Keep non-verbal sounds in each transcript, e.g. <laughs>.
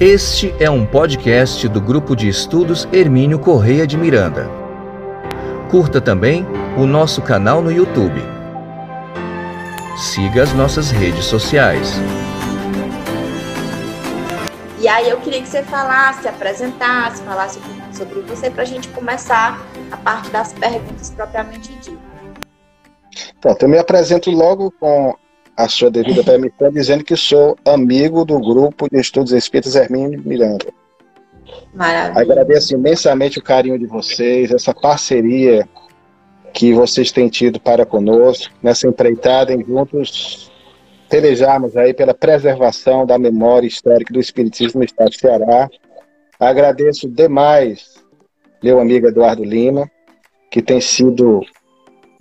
Este é um podcast do grupo de estudos Hermínio Correia de Miranda. Curta também o nosso canal no YouTube. Siga as nossas redes sociais. E aí eu queria que você falasse, apresentasse, falasse sobre você para a gente começar a parte das perguntas propriamente ditas. Pronto, eu me apresento logo com a sua devida permissão, dizendo que sou amigo do grupo de estudos espíritas Hermínio Miranda. Maravilha. Agradeço imensamente o carinho de vocês, essa parceria que vocês têm tido para conosco, nessa empreitada em juntos pelejarmos aí pela preservação da memória histórica do Espiritismo no Estado do Ceará. Agradeço demais meu amigo Eduardo Lima, que tem sido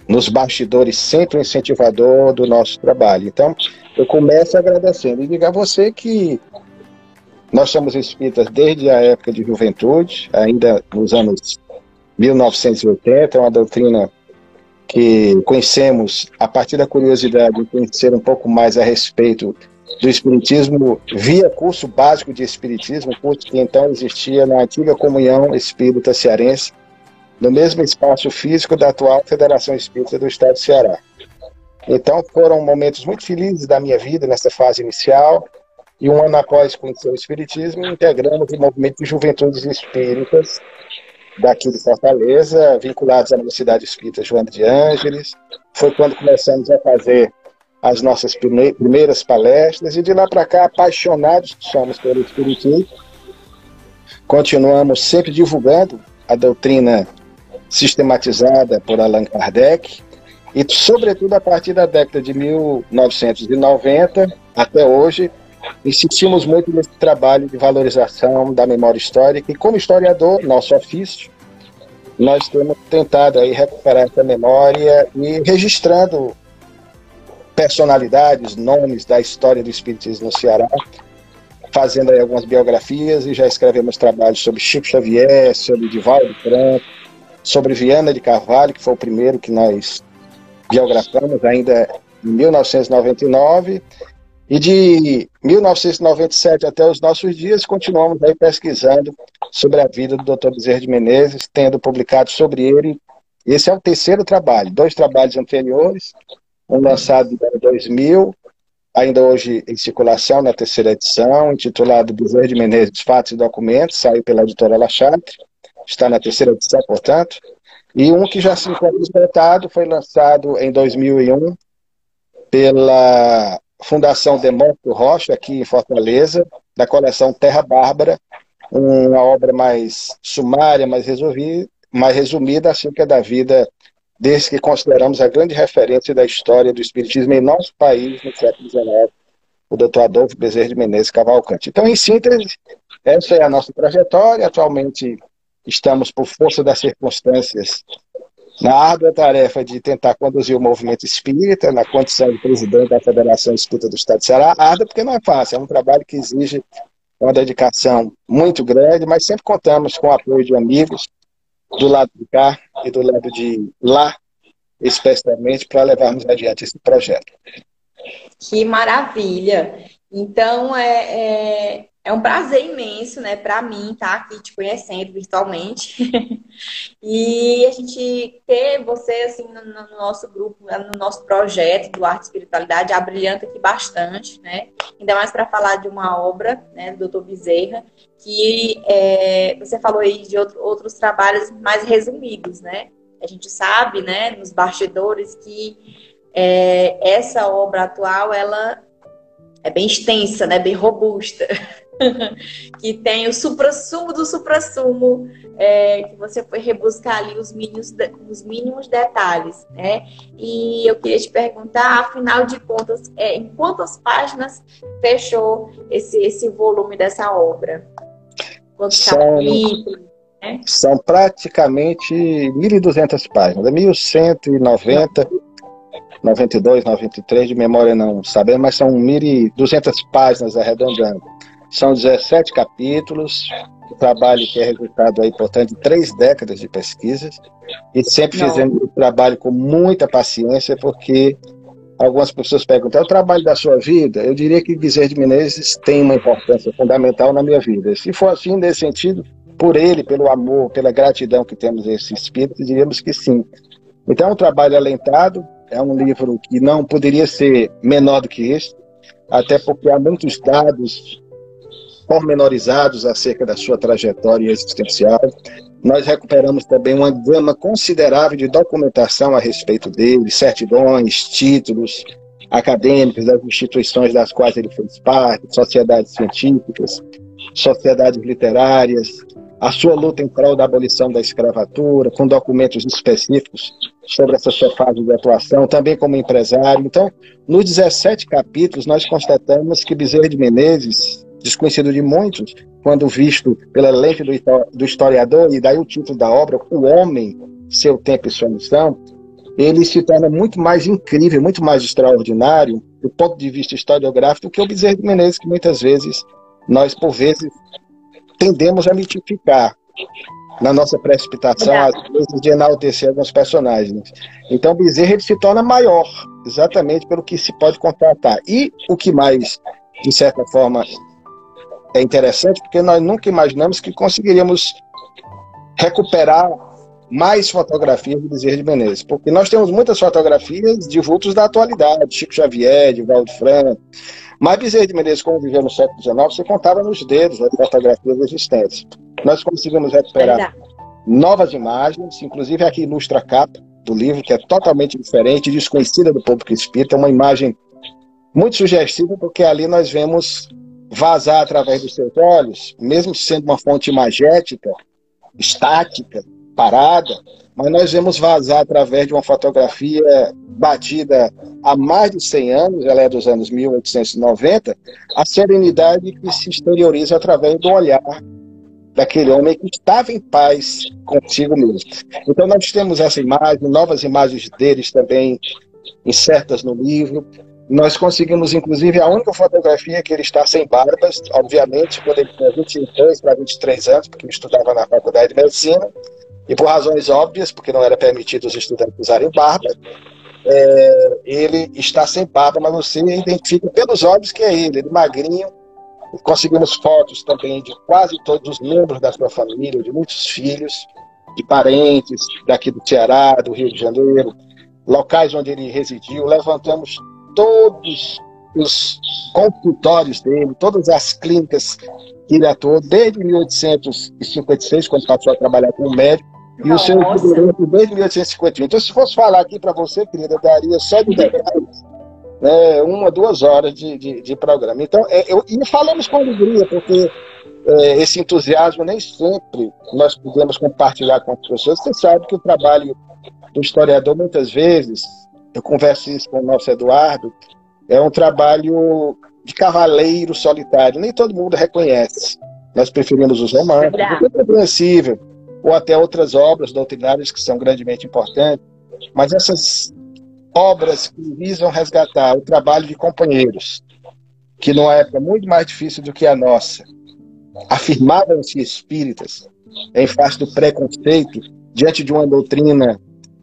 nos bastidores sempre um incentivador do nosso trabalho. Então, eu começo agradecendo e digo a você que nós somos espíritas desde a época de juventude, ainda nos anos 1980, é uma doutrina que conhecemos a partir da curiosidade de conhecer um pouco mais a respeito do Espiritismo via curso básico de Espiritismo, curso que então existia na antiga Comunhão Espírita Cearense, no mesmo espaço físico da atual Federação Espírita do Estado do Ceará. Então foram momentos muito felizes da minha vida nessa fase inicial, e um ano após conhecer o Espiritismo, integramos o movimento de juventudes espíritas daqui de Fortaleza, vinculados à Universidade Espírita João de Ângeles. Foi quando começamos a fazer as nossas primeiras palestras, e de lá para cá, apaixonados que somos pelo Espiritismo, continuamos sempre divulgando a doutrina sistematizada por Allan Kardec, e sobretudo a partir da década de 1990 até hoje, insistimos muito nesse trabalho de valorização da memória histórica, e como historiador, nosso ofício, nós temos tentado aí recuperar essa memória e registrando personalidades, nomes da história do Espiritismo no Ceará, fazendo aí algumas biografias e já escrevemos trabalhos sobre Chico Xavier, sobre Divaldo Franco, sobre Viana de Carvalho, que foi o primeiro que nós biografamos ainda em 1999, e de 1997 até os nossos dias continuamos aí pesquisando sobre a vida do Dr. Bezerra de Menezes, tendo publicado sobre ele. Esse é o terceiro trabalho, dois trabalhos anteriores, um lançado em 2000, ainda hoje em circulação na terceira edição, intitulado Bezerra de Menezes, Fatos e Documentos, saiu pela editora Lachatre, está na terceira edição, portanto, e um que já se encontra esgotado, foi lançado em 2001 pela Fundação Demócrito Rocha, aqui em Fortaleza, da coleção Terra Bárbara, uma obra mais sumária, mais, resolvida, mais resumida acerca da vida desse que consideramos a grande referência da história do Espiritismo em nosso país no século XIX, o doutor Adolfo Bezerra de Menezes Cavalcante. Então, em síntese, essa é a nossa trajetória. Atualmente, estamos, por força das circunstâncias, na árdua tarefa de tentar conduzir o movimento espírita, na condição de presidente da Federação Espírita do Estado de Ceará. Árdua porque não é fácil, é um trabalho que exige uma dedicação muito grande, mas sempre contamos com o apoio de amigos do lado de cá e do lado de lá, especialmente, para levarmos adiante esse projeto. Que maravilha! Então, é, é, é um prazer imenso, né, para mim estar tá aqui te conhecendo virtualmente <laughs> e a gente ter você assim no, no, nosso grupo, no nosso projeto do Arte e Espiritualidade, abrilhanta aqui bastante, né? Ainda mais para falar de uma obra, né, do Dr. Bezerra, que é, você falou aí de outro, outros trabalhos mais resumidos, né? A gente sabe, né, nos bastidores que é, essa obra atual ela é bem extensa, né, bem robusta. <laughs> <laughs> que tem o supra-sumo do supra-sumo, é, que você foi rebuscar ali os mínimos, os mínimos detalhes, né? E eu queria te perguntar, afinal de contas, é, em quantas páginas fechou esse, esse volume dessa obra? Quantos são, capítulos? Né? São praticamente 1.200 páginas, 1.190 92, 93, de memória não sabemos, mas são 1.200 páginas arredondando. São 17 capítulos, o trabalho que é resultado aí, portanto, de três décadas de pesquisas, e sempre Não. fizemos o trabalho com muita paciência, porque algumas pessoas perguntam, é o trabalho da sua vida? Eu diria que Bezerra de Menezes tem uma importância fundamental na minha vida. Se for assim, nesse sentido, por ele, pelo amor, pela gratidão que temos a esse espírito, diríamos que sim. Então, é um trabalho alentado, é um livro que não poderia ser menor do que este, até porque há muitos dados pormenorizados acerca da sua trajetória existencial. Nós recuperamos também uma gama considerável de documentação a respeito dele, certidões, títulos acadêmicos das instituições das quais ele fez parte, sociedades científicas, sociedades literárias, a sua luta em prol da abolição da escravatura, com documentos específicos sobre essa sua fase de atuação, também como empresário. Então, nos 17 capítulos, nós constatamos que Bezerra de Menezes, desconhecido de muitos, quando visto pela lente do historiador, e daí o título da obra, O Homem, Seu Tempo e Sua Missão, ele se torna muito mais incrível, muito mais extraordinário, do ponto de vista historiográfico, do que o Bezerra de Menezes, que muitas vezes nós, por vezes, tendemos a mitificar na nossa precipitação, às vezes, de enaltecer alguns personagens. Então, Bezerra ele se torna maior, exatamente pelo que se pode contratar. E o que mais, de certa forma, é interessante, porque nós nunca imaginamos que conseguiríamos recuperar mais fotografias de Bezerra de Menezes, porque nós temos muitas fotografias de vultos da atualidade, Chico Xavier, de Valdo Franco, mas Bezerra de Menezes, como viveu no século XIX, você contava nos dedos as fotografias existentes. Nós conseguimos recuperar novas imagens, inclusive aqui ilustra a capa do livro, que é totalmente diferente, desconhecida do público espírita, é uma imagem muito sugestiva, porque ali nós vemos vazar através dos seus olhos, mesmo sendo uma fonte imagética, estática, parada, mas nós vemos vazar através de uma fotografia batida há mais de 100 anos, ela é dos anos 1890, a serenidade que se exterioriza através do olhar daquele homem que estava em paz consigo mesmo. Então nós temos essa imagem, novas imagens deles também insertas no livro. Nós conseguimos, inclusive, a única fotografia que ele está sem barbas, obviamente, quando ele tinha 22 para 23 anos, porque estudava na faculdade de medicina, e por razões óbvias, porque não era permitido os estudantes usarem barba, é, ele está sem barba, mas você identifica pelos olhos que é ele, ele magrinho. Conseguimos fotos também de quase todos os membros da sua família, de muitos filhos, de parentes daqui do Ceará, do Rio de Janeiro, locais onde ele residiu. Levantamos todos os consultórios dele, todas as clínicas que ele atuou, desde 1856, quando passou a trabalhar como médico, e o seu desde 1851. Então, se fosse falar aqui para você, querida, daria só de detalhes, né, uma, duas horas de, de, de programa. Então, é, eu, e falamos com alegria, porque é, esse entusiasmo nem sempre nós podemos compartilhar com as pessoas. Você sabe que o trabalho do historiador, muitas vezes, eu converso isso com o nosso Eduardo, é um trabalho de cavaleiro solitário. Nem todo mundo reconhece. Nós preferimos os romances, é compreensível ou até outras obras doutrinárias que são grandemente importantes, mas essas obras que visam resgatar o trabalho de companheiros, que numa época muito mais difícil do que a nossa, afirmavam-se espíritas em face do preconceito diante de uma doutrina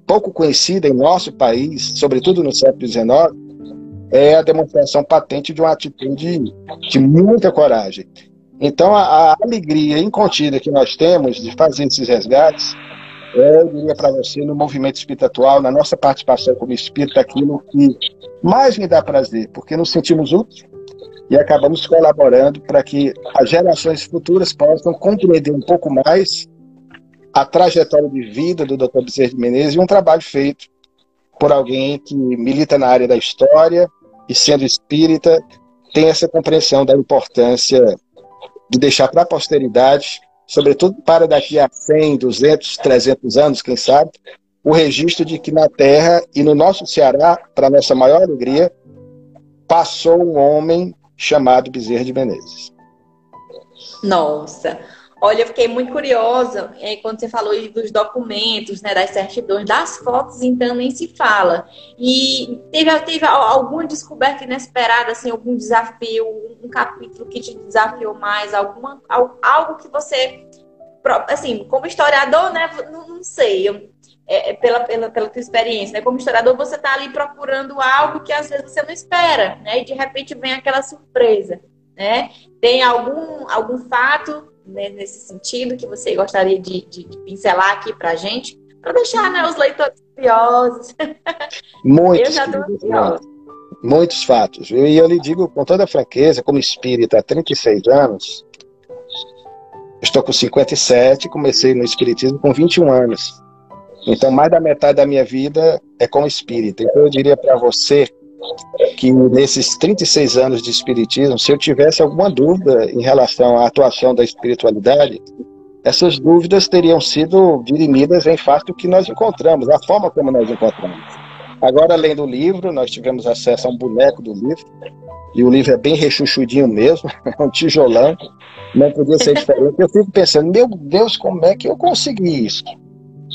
pouco conhecida em nosso país, sobretudo no século XIX, é a demonstração patente de uma atitude de muita coragem. Então, a, a alegria incontida que nós temos de fazer esses resgates, é, eu diria para você, no movimento espírita atual, na nossa participação como espírita, aquilo que mais me dá prazer, porque nos sentimos úteis e acabamos colaborando para que as gerações futuras possam compreender um pouco mais a trajetória de vida do Dr. Bezerra de Menezes e um trabalho feito por alguém que milita na área da história e, sendo espírita, tem essa compreensão da importância de deixar para a posteridade, sobretudo para daqui a 100, 200, 300 anos, quem sabe, o registro de que na Terra e no nosso Ceará, para nossa maior alegria, passou um homem chamado Bezerra de Menezes. Nossa, Olha, eu fiquei muito curiosa é, quando você falou dos documentos, né, das certidões, das fotos, então nem se fala. E teve, teve alguma descoberta inesperada, assim, algum desafio, um capítulo que te desafiou mais, alguma, algo que você, assim, como historiador, né, não, não sei, eu, é, é, pela, pela, pela tua experiência, né? Como historiador, você está ali procurando algo que às vezes você não espera, né? E de repente vem aquela surpresa, né? Tem algum, algum fato né, nesse sentido que você gostaria de, de, de pincelar aqui para a gente? Para deixar né, os leitores curiosos. <laughs> Muitos. Eu já estou curiosa. Muitos fatos. E eu lhe digo com toda franqueza, como espírita há 36 anos, estou com 57, comecei no espiritismo com 21 anos. Então, mais da metade da minha vida é como espírita. Então, eu diria para você que nesses 36 anos de espiritismo, se eu tivesse alguma dúvida em relação à atuação da espiritualidade, essas dúvidas teriam sido dirimidas em face do que nós encontramos, a forma como nós encontramos. Agora, além do livro, nós tivemos acesso a um boneco do livro, e o livro é bem rechuchudinho mesmo, é <laughs> um tijolão, não podia ser <laughs> diferente. Eu fico pensando, meu Deus, como é que eu consegui isso?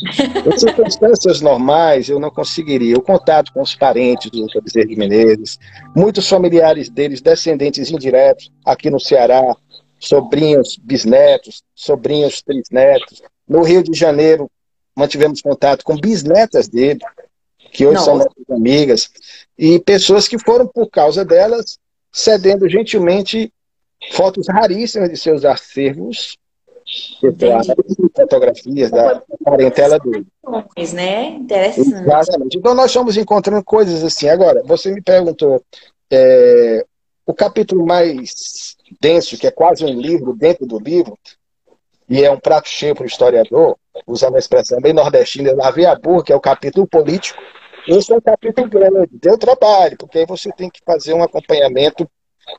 Em circunstâncias normais, eu não conseguiria. O contato com os parentes do Dr. Bezerra de Menezes, muitos familiares deles, descendentes indiretos, aqui no Ceará, sobrinhos, bisnetos, sobrinhos, trisnetos. No Rio de Janeiro, mantivemos contato com bisnetas dele, que hoje não. são nossas amigas, e pessoas que foram, por causa delas, cedendo gentilmente fotos raríssimas de seus acervos fotografias da parentela dele. Né? Interessante. Exatamente. Então nós estamos encontrando coisas assim. Agora, você me perguntou é, o capítulo mais denso, que é quase um livro dentro do livro, e é um prato cheio para o historiador, usando a expressão bem nordestina, lavei a burra, que é o capítulo político. Esse é um capítulo grande, deu trabalho, porque aí você tem que fazer um acompanhamento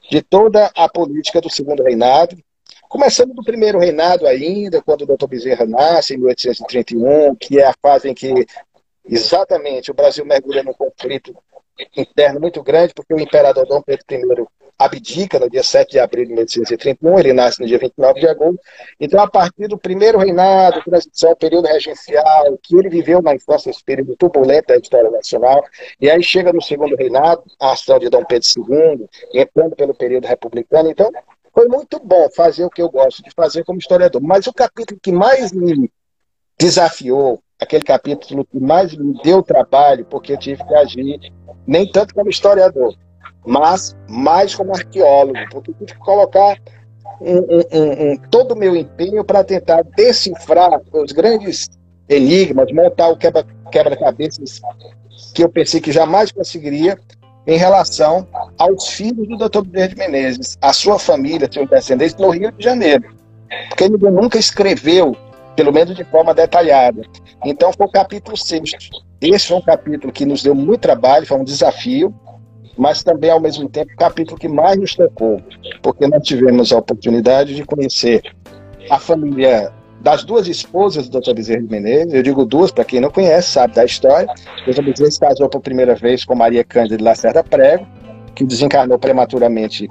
de toda a política do segundo reinado, Começando do primeiro reinado ainda, quando o Dr. Bezerra nasce, em 1831, que é a fase em que exatamente o Brasil mergulha num conflito interno muito grande, porque o imperador Dom Pedro I abdica no dia 7 de abril de 1831, ele nasce no dia 29 de agosto. Então, a partir do primeiro reinado, transição, período regencial, que ele viveu na infância, esse período turbulento da história nacional, e aí chega no segundo reinado, a ação de Dom Pedro II, entrando pelo período republicano. Então, foi muito bom fazer o que eu gosto de fazer como historiador. Mas o capítulo que mais me desafiou, aquele capítulo que mais me deu trabalho, porque eu tive que agir nem tanto como historiador, mas mais como arqueólogo, porque eu tive que colocar um, um, um, todo o meu empenho para tentar decifrar os grandes enigmas, montar o quebra-cabeças que eu pensei que jamais conseguiria, em relação aos filhos do Dr. Bezerra de Menezes, a sua família, seus descendentes, no Rio de Janeiro. Porque ele nunca escreveu, pelo menos de forma detalhada. Então foi o capítulo sexto. Esse foi um capítulo que nos deu muito trabalho, foi um desafio, mas também, ao mesmo tempo, o capítulo que mais nos tocou, porque nós tivemos a oportunidade de conhecer a família das duas esposas do Dr. Bezerra de Menezes, eu digo duas, para quem não conhece, sabe da história. Dr. Bezerra se casou por primeira vez com Maria Cândida de Lacerda Prego, que desencarnou prematuramente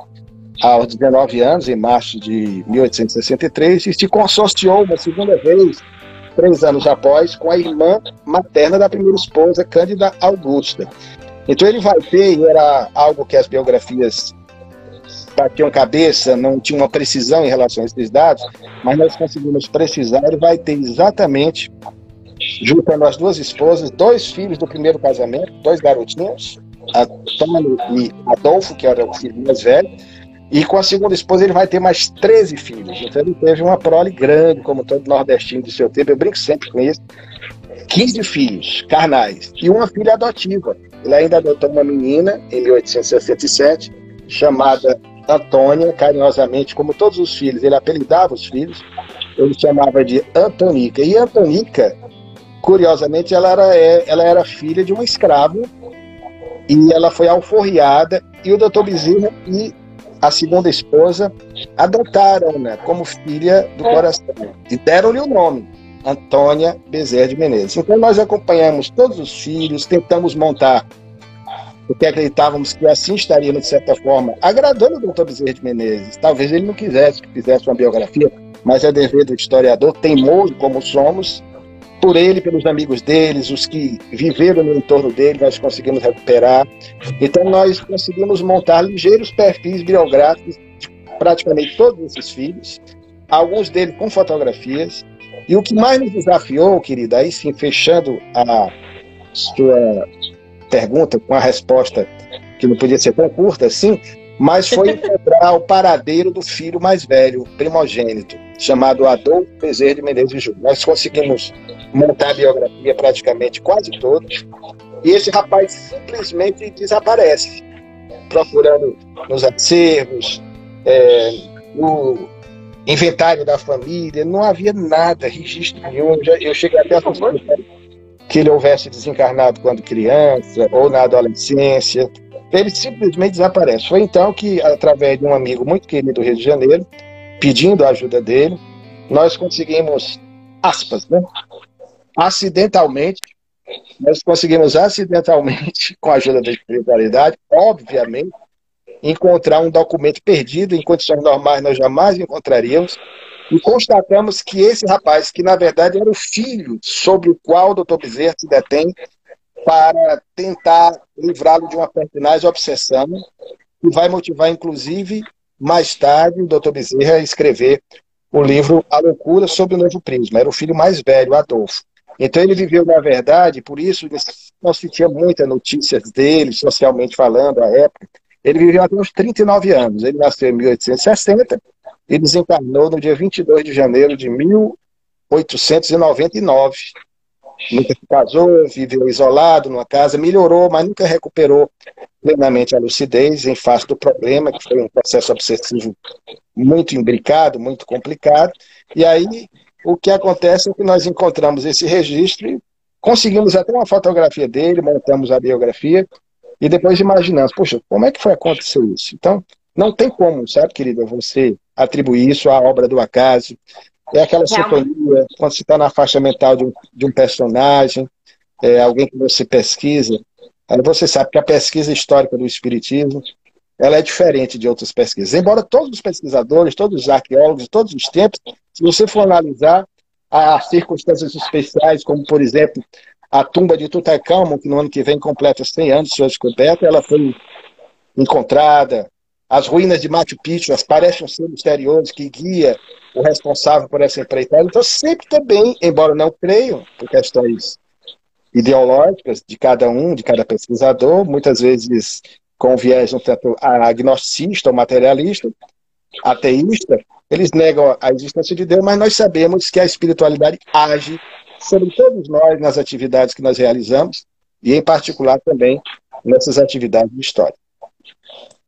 aos 19 anos, em março de 1863, e se consorciou uma segunda vez, três anos após, com a irmã materna da primeira esposa, Cândida Augusta. Então ele vai ter, e era algo que as biografias batiam cabeça, não tinha uma precisão em relação a esses dados, mas nós conseguimos precisar, ele vai ter exatamente, juntando as duas esposas, dois filhos do primeiro casamento, dois garotinhos, Antônio e Adolfo, que era o filho mais velho, e com a segunda esposa ele vai ter mais 13 filhos. Então ele teve uma prole grande, como todo nordestino do seu tempo, eu brinco sempre com isso. 15 filhos carnais e uma filha adotiva. Ele ainda adotou uma menina em 1867, chamada Antônia, carinhosamente, como todos os filhos, ele apelidava os filhos, ele chamava de Antonica. E Antonica, curiosamente, ela era, é, ela era filha de um escravo e ela foi alforriada e o doutor Bezerra e a segunda esposa adotaram-na né, como filha do coração e deram-lhe o nome, Antônia Bezerra de Menezes. Então nós acompanhamos todos os filhos, tentamos montar porque acreditávamos que assim estaríamos, de certa forma, agradando o doutor Bezerra de Menezes. Talvez ele não quisesse que fizesse uma biografia, mas é dever do historiador, teimoso como somos, por ele, pelos amigos deles, os que viveram no entorno dele, nós conseguimos recuperar. Então, nós conseguimos montar ligeiros perfis biográficos de praticamente todos esses filhos, alguns deles com fotografias, E o que mais nos desafiou, querida, aí sim, fechando a sua pergunta com a resposta que não podia ser tão curta assim, mas foi <laughs> encontrar o paradeiro do filho mais velho, primogênito, chamado Adolfo Bezerra de Menezes Júnior. Nós conseguimos montar a biografia praticamente quase toda, e esse rapaz simplesmente desaparece, procurando nos acervos, é, no inventário da família, não havia nada, registro nenhum. Eu cheguei até a que ele houvesse desencarnado quando criança ou na adolescência. Ele simplesmente desaparece. Foi então que, através de um amigo muito querido do Rio de Janeiro, pedindo a ajuda dele, nós conseguimos, aspas, né? acidentalmente, nós conseguimos acidentalmente, <laughs> com a ajuda da espiritualidade, obviamente, encontrar um documento perdido em condições normais nós jamais encontraríamos e constatamos que esse rapaz, que na verdade era o filho sobre o qual o doutor Bezerra se detém para tentar livrá-lo de uma pertinaz obsessão que vai motivar, inclusive, mais tarde, o doutor Bezerra a escrever o livro A Loucura sobre o Novo Prisma. Era o filho mais velho, Adolfo. Então ele viveu, na verdade, por isso não se tinha muitas notícias dele, socialmente falando, à época, ele viveu até uns 39 anos. Ele nasceu em 1860 e desencarnou no dia 22 de janeiro de 1899. Nunca se casou, viveu isolado numa casa, melhorou, mas nunca recuperou plenamente a lucidez em face do problema, que foi um processo obsessivo muito imbricado, muito complicado. E aí o que acontece é que nós encontramos esse registro e conseguimos até uma fotografia dele, montamos a biografia, e depois imaginamos, poxa, como é que foi acontecer isso? Então, não tem como, sabe, querida, você atribuir isso à obra do acaso. É aquela sintonia, quando você está na faixa mental de um, de um personagem, é, alguém que você pesquisa, aí você sabe que a pesquisa histórica do Espiritismo ela é diferente de outras pesquisas. Embora todos os pesquisadores, todos os arqueólogos, todos os tempos, se você for analisar as circunstâncias especiais, como, por exemplo, a tumba de Tutankhamon, que no ano que vem completa 100 anos de sua descoberta, ela foi encontrada. As ruínas de Machu Picchu as parecem ser misterioso que guia o responsável por essa empreitada. Então, sempre também, embora não creiam, por questões ideológicas de cada um, de cada pesquisador, muitas vezes com viés um tanto agnosticista ou materialista, ateísta, eles negam a existência de Deus, mas nós sabemos que a espiritualidade age sobre todos nós nas atividades que nós realizamos e, em particular, também nessas atividades de história.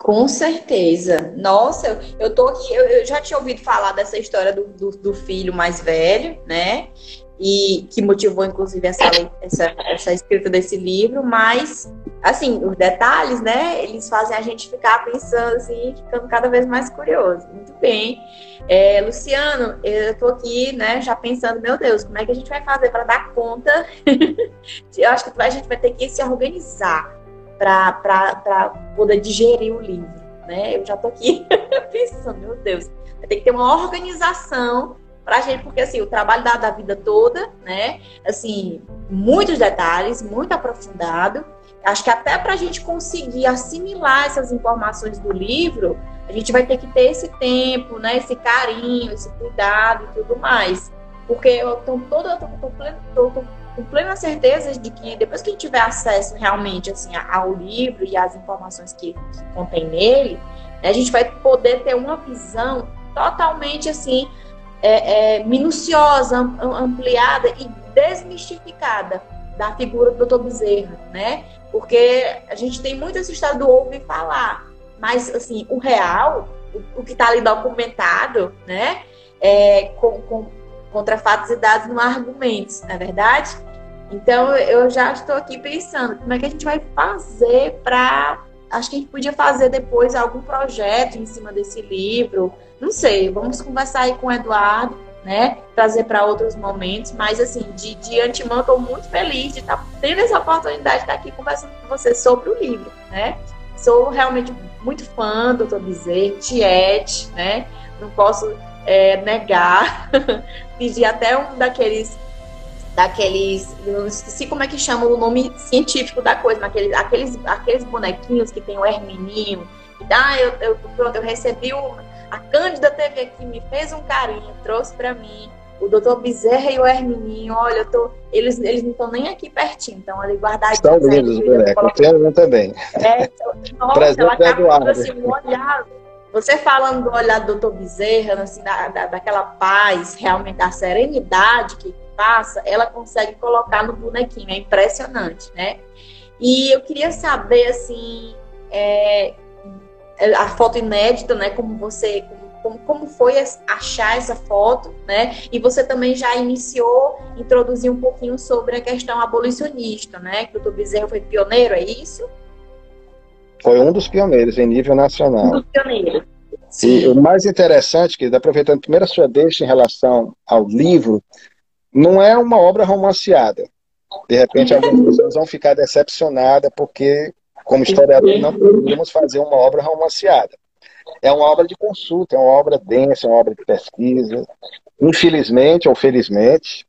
Com certeza. Nossa, eu tô aqui, eu, eu já tinha ouvido falar dessa história do, do, do, filho mais velho, né? E que motivou, inclusive, essa, essa, essa escrita desse livro, mas, assim, os detalhes, né? Eles fazem a gente ficar pensando assim, ficando cada vez mais curioso. Muito bem. É, Luciano, eu tô aqui, né, já pensando, meu Deus, como é que a gente vai fazer para dar conta? <laughs> eu acho que a gente vai ter que se organizar para poder digerir o livro, né? Eu já tô aqui <laughs> pensando, meu Deus, ter que ter uma organização para a gente, porque assim, o trabalho da, da vida toda, né? Assim, muitos detalhes, muito aprofundado. Acho que até para a gente conseguir assimilar essas informações do livro, a gente vai ter que ter esse tempo, né? Esse carinho, esse cuidado e tudo mais. Porque eu tô toda, tô, tô, tô, com plena certeza de que depois que a gente tiver acesso realmente assim ao livro e às informações que, que contém nele, né, a gente vai poder ter uma visão totalmente assim é, é, minuciosa, ampliada e desmistificada da figura do Dr. Bezerra, né? Porque a gente tem muito esse estado do ouvir falar, mas assim o real, o, o que está ali documentado, né? É, com, com contra fatos e dados não há argumentos, não é verdade? Então eu já estou aqui pensando como é que a gente vai fazer para. Acho que a gente podia fazer depois algum projeto em cima desse livro. Não sei, vamos conversar aí com o Eduardo, né? Trazer para outros momentos. Mas, assim, de, de antemão, estou muito feliz de estar tá tendo essa oportunidade de estar aqui conversando com você sobre o livro, né? Sou realmente muito fã do Dr. Bezerra, Tiete, né? Não posso é, negar. <laughs> Pedi até um daqueles daqueles. Eu esqueci como é que chama o nome científico da coisa, mas aqueles, aqueles, aqueles bonequinhos que tem o Hermininho. ah, eu, eu, pronto, eu recebi o. A Cândida teve aqui, me fez um carinho, trouxe para mim. o doutor Bezerra e o Hermininho, olha, eu tô, eles, eles não estão nem aqui pertinho, então ali guardadinhos. Estão lindos os bonecos, um também. É, então, <laughs> nossa, ela acabou assim, um olhar, você falando do olhar do doutor Bezerra, assim, da, da, daquela paz, realmente da serenidade que passa, ela consegue colocar no bonequinho, é impressionante, né? E eu queria saber, assim, é, a foto inédita, né? Como você, como, como foi achar essa foto, né? E você também já iniciou, introduzir um pouquinho sobre a questão abolicionista, né? Que o doutor Bezerra foi pioneiro, é isso? Foi um dos pioneiros em nível nacional. Um dos pioneiros. Sim. E o mais interessante, que aproveitando primeiro a sua deixa em relação ao livro, não é uma obra romanceada. De repente, algumas pessoas vão ficar decepcionadas porque, como historiador, não podemos fazer uma obra romanceada. É uma obra de consulta, é uma obra densa, é uma obra de pesquisa. Infelizmente ou felizmente,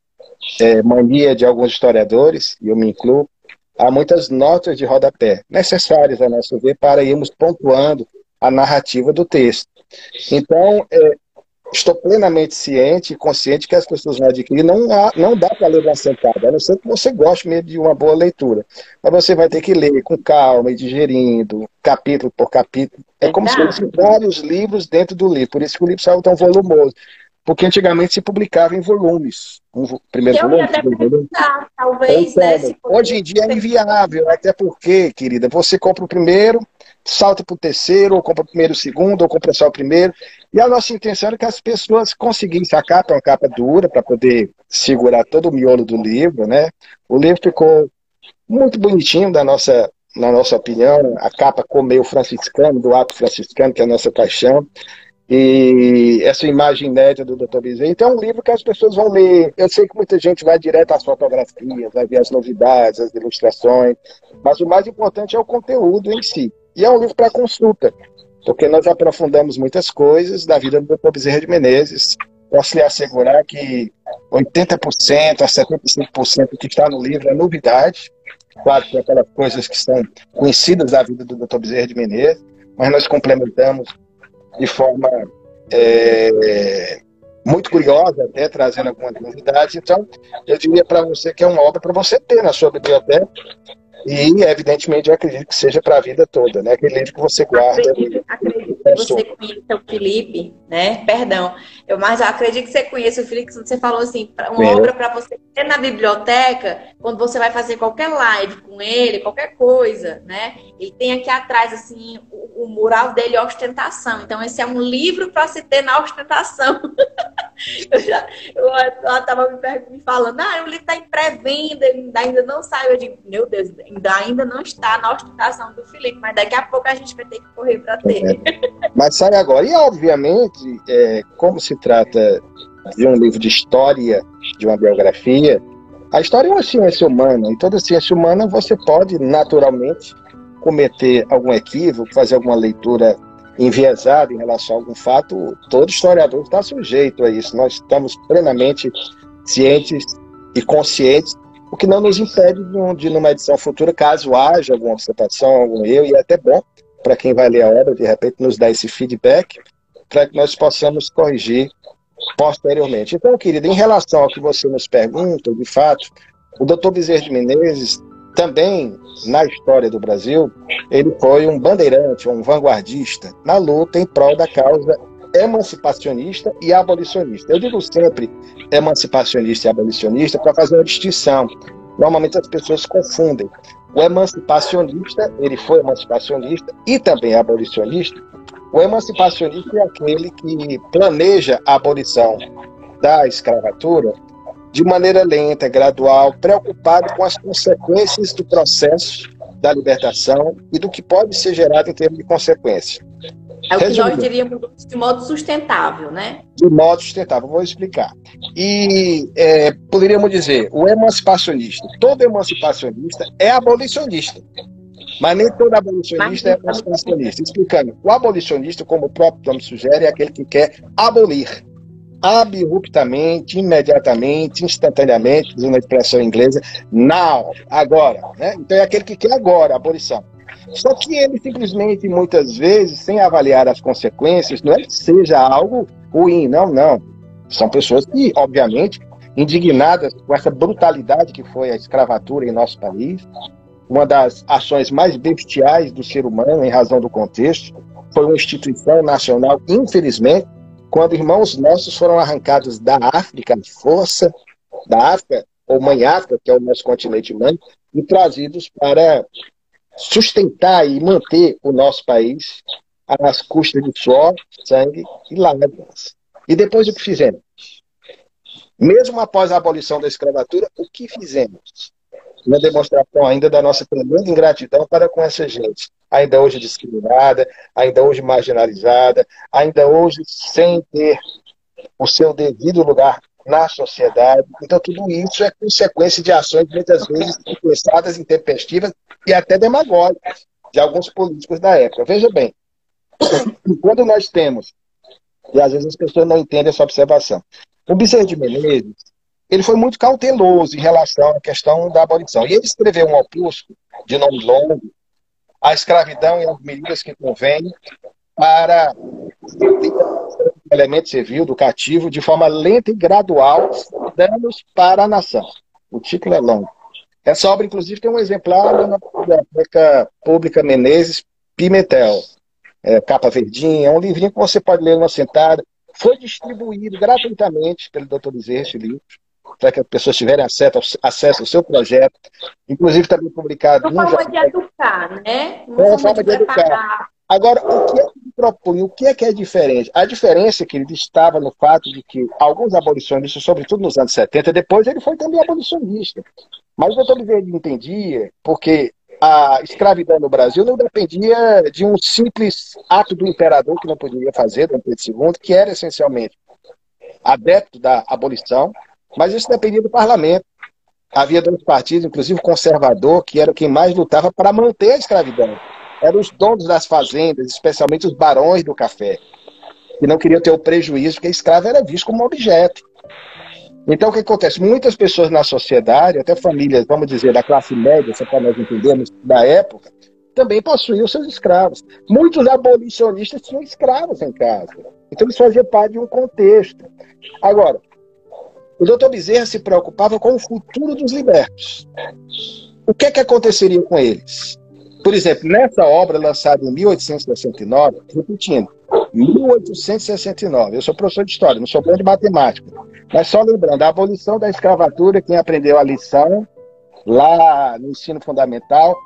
é mania de alguns historiadores, e eu me incluo, há muitas notas de rodapé necessárias, a nosso ver, para irmos pontuando a narrativa do texto. Então, é, estou plenamente ciente e consciente que as pessoas vão adquirir. Não, há, não dá para ler uma sentada, a não ser que você goste mesmo de uma boa leitura. Mas você vai ter que ler com calma e digerindo, capítulo por capítulo. É como se fossem vários livros dentro do livro. Por isso que o livro saiu tão volumoso. Porque antigamente se publicava em volumes. Um primeiro eu volume, segundo volume. Talvez, né, Hoje em dia é inviável, até porque, querida, você compra o primeiro, salta para o terceiro, ou compra o primeiro o segundo, ou compra só o primeiro. E a nossa intenção era que as pessoas conseguissem a capa, é uma capa dura, para poder segurar todo o miolo do livro, né? O livro ficou muito bonitinho da nossa, na nossa opinião, a capa comeu franciscano, do ato franciscano, que é a nossa paixão e essa imagem inédita do Dr. Bezerra. Então é um livro que as pessoas vão ler. Eu sei que muita gente vai direto às fotografias, vai ver as novidades, as ilustrações, mas o mais importante é o conteúdo em si. E é um livro para consulta, porque nós aprofundamos muitas coisas da vida do Dr. Bezerra de Menezes. Posso lhe assegurar que 80% a 75% do que está no livro é novidade. Claro que é aquelas coisas que são conhecidas da vida do Dr. Bezerra de Menezes, mas nós complementamos de forma é, muito curiosa, até trazendo algumas novidades. Então, eu diria para você que é uma obra para você ter na sua biblioteca e, evidentemente, eu acredito que seja para a vida toda, né? Aquele livro que você guarda. Acredito, acredito que você conheça o Felipe, né? Perdão. Eu, mas eu acredito que você conheça o Felipe, você falou assim, uma é. obra para você ter na biblioteca, quando você vai fazer qualquer live com ele, qualquer coisa, né? Ele tem aqui atrás, assim, o, o mural dele, ostentação. Então, esse é um livro para se ter na ostentação. <laughs> eu já, eu, ela estava me, me, falando, ah, o livro está em pré-venda, ainda não saiu. Eu digo, meu Deus, ainda, ainda não está na ostentação do Felipe, mas daqui a pouco a gente vai ter que correr para ter. É. Mas sai agora. E, obviamente, é, como se trata de um livro de história, de uma biografia, a história é uma ciência humana. Em toda ciência humana, você pode, naturalmente, cometer algum equívoco, fazer alguma leitura enviesada em relação a algum fato, todo historiador está sujeito a isso. Nós estamos plenamente cientes e conscientes, o que não nos impede de, numa edição futura, caso haja alguma observação, algum erro, e é até bom para quem vai ler a obra, de repente, nos dar esse feedback, para que nós possamos corrigir posteriormente. Então, querida, em relação ao que você nos pergunta, de fato, o doutor Bezerra de Menezes também, na história do Brasil, ele foi um bandeirante, um vanguardista na luta em prol da causa emancipacionista e abolicionista. Eu digo sempre emancipacionista e abolicionista para fazer uma distinção. Normalmente as pessoas confundem. O emancipacionista, ele foi emancipacionista e também abolicionista. O emancipacionista é aquele que planeja a abolição da escravatura de maneira lenta, gradual, preocupado com as consequências do processo da libertação e do que pode ser gerado em termos de consequência. É o que Resumindo, nós diríamos de modo sustentável, né? De modo sustentável, vou explicar. E é, poderíamos dizer, o emancipacionista, todo emancipacionista é abolicionista. Mas nem todo abolicionista é emancipacionista. Explicando, o abolicionista, como o próprio nome sugere, é aquele que quer abolir abruptamente, imediatamente, instantaneamente, usando a expressão inglesa, now, agora. Né? Então é aquele que quer agora a abolição. Só que ele simplesmente, muitas vezes, sem avaliar as consequências, não é que seja algo ruim, não, não. São pessoas que, obviamente, indignadas com essa brutalidade que foi a escravatura em nosso país, uma das ações mais bestiais do ser humano em razão do contexto, foi uma instituição nacional, infelizmente, quando irmãos nossos foram arrancados da África, força da África, ou Mãe África, que é o nosso continente mãe, e trazidos para sustentar e manter o nosso país às custas de suor, sangue e lágrimas. E depois o que fizemos? Mesmo após a abolição da escravatura, o que fizemos? Uma demonstração ainda da nossa tremenda ingratidão para com essa gente, ainda hoje discriminada, ainda hoje marginalizada, ainda hoje sem ter o seu devido lugar na sociedade. Então, tudo isso é consequência de ações muitas vezes pensadas, intempestivas e até demagógicas de alguns políticos da época. Veja bem, quando nós temos, e às vezes as pessoas não entendem essa observação, o Bezerra de Menezes, ele foi muito cauteloso em relação à questão da abolição. E ele escreveu um opúsculo de nome longo, A Escravidão e as Medidas que Convêm, para elemento civil do cativo de forma lenta e gradual, danos para a nação. O título é longo. Essa obra, inclusive, tem um exemplar na Biblioteca Pública Menezes Pimentel. É, capa verdinha, é um livrinho que você pode ler numa sentada. Foi distribuído gratuitamente pelo Dr. Bezerra esse livro, para que as pessoas tiverem acesso, acesso ao seu projeto. Inclusive, também publicado. Uma forma de educar, né? Uma, uma forma, de, de educar. Agora, o que é propõe? O que é que é diferente? A diferença, querido, estava no fato de que alguns abolicionistas, sobretudo nos anos 70, depois ele foi também abolicionista. Mas o doutor Oliveira entendia, porque a escravidão no Brasil não dependia de um simples ato do imperador que não poderia fazer, Dom Pedro II, que era essencialmente adepto da abolição, mas isso dependia do parlamento. Havia dois partidos, inclusive o conservador, que era quem mais lutava para manter a escravidão eram os donos das fazendas, especialmente os barões do café, que não queriam ter o prejuízo, porque escravo era visto como objeto. Então, o que acontece? Muitas pessoas na sociedade, até famílias, vamos dizer, da classe média, só para nós entendermos, da época, também possuíam seus escravos. Muitos abolicionistas tinham escravos em casa. Então, eles faziam parte de um contexto. Agora, o doutor Bezerra se preocupava com o futuro dos libertos. O que, é que aconteceria com eles? Por exemplo, nessa obra lançada em 1869, repetindo, 1869, eu sou professor de história, não sou bom de matemática, mas só lembrando, a abolição da escravatura, quem aprendeu a lição lá no ensino fundamental,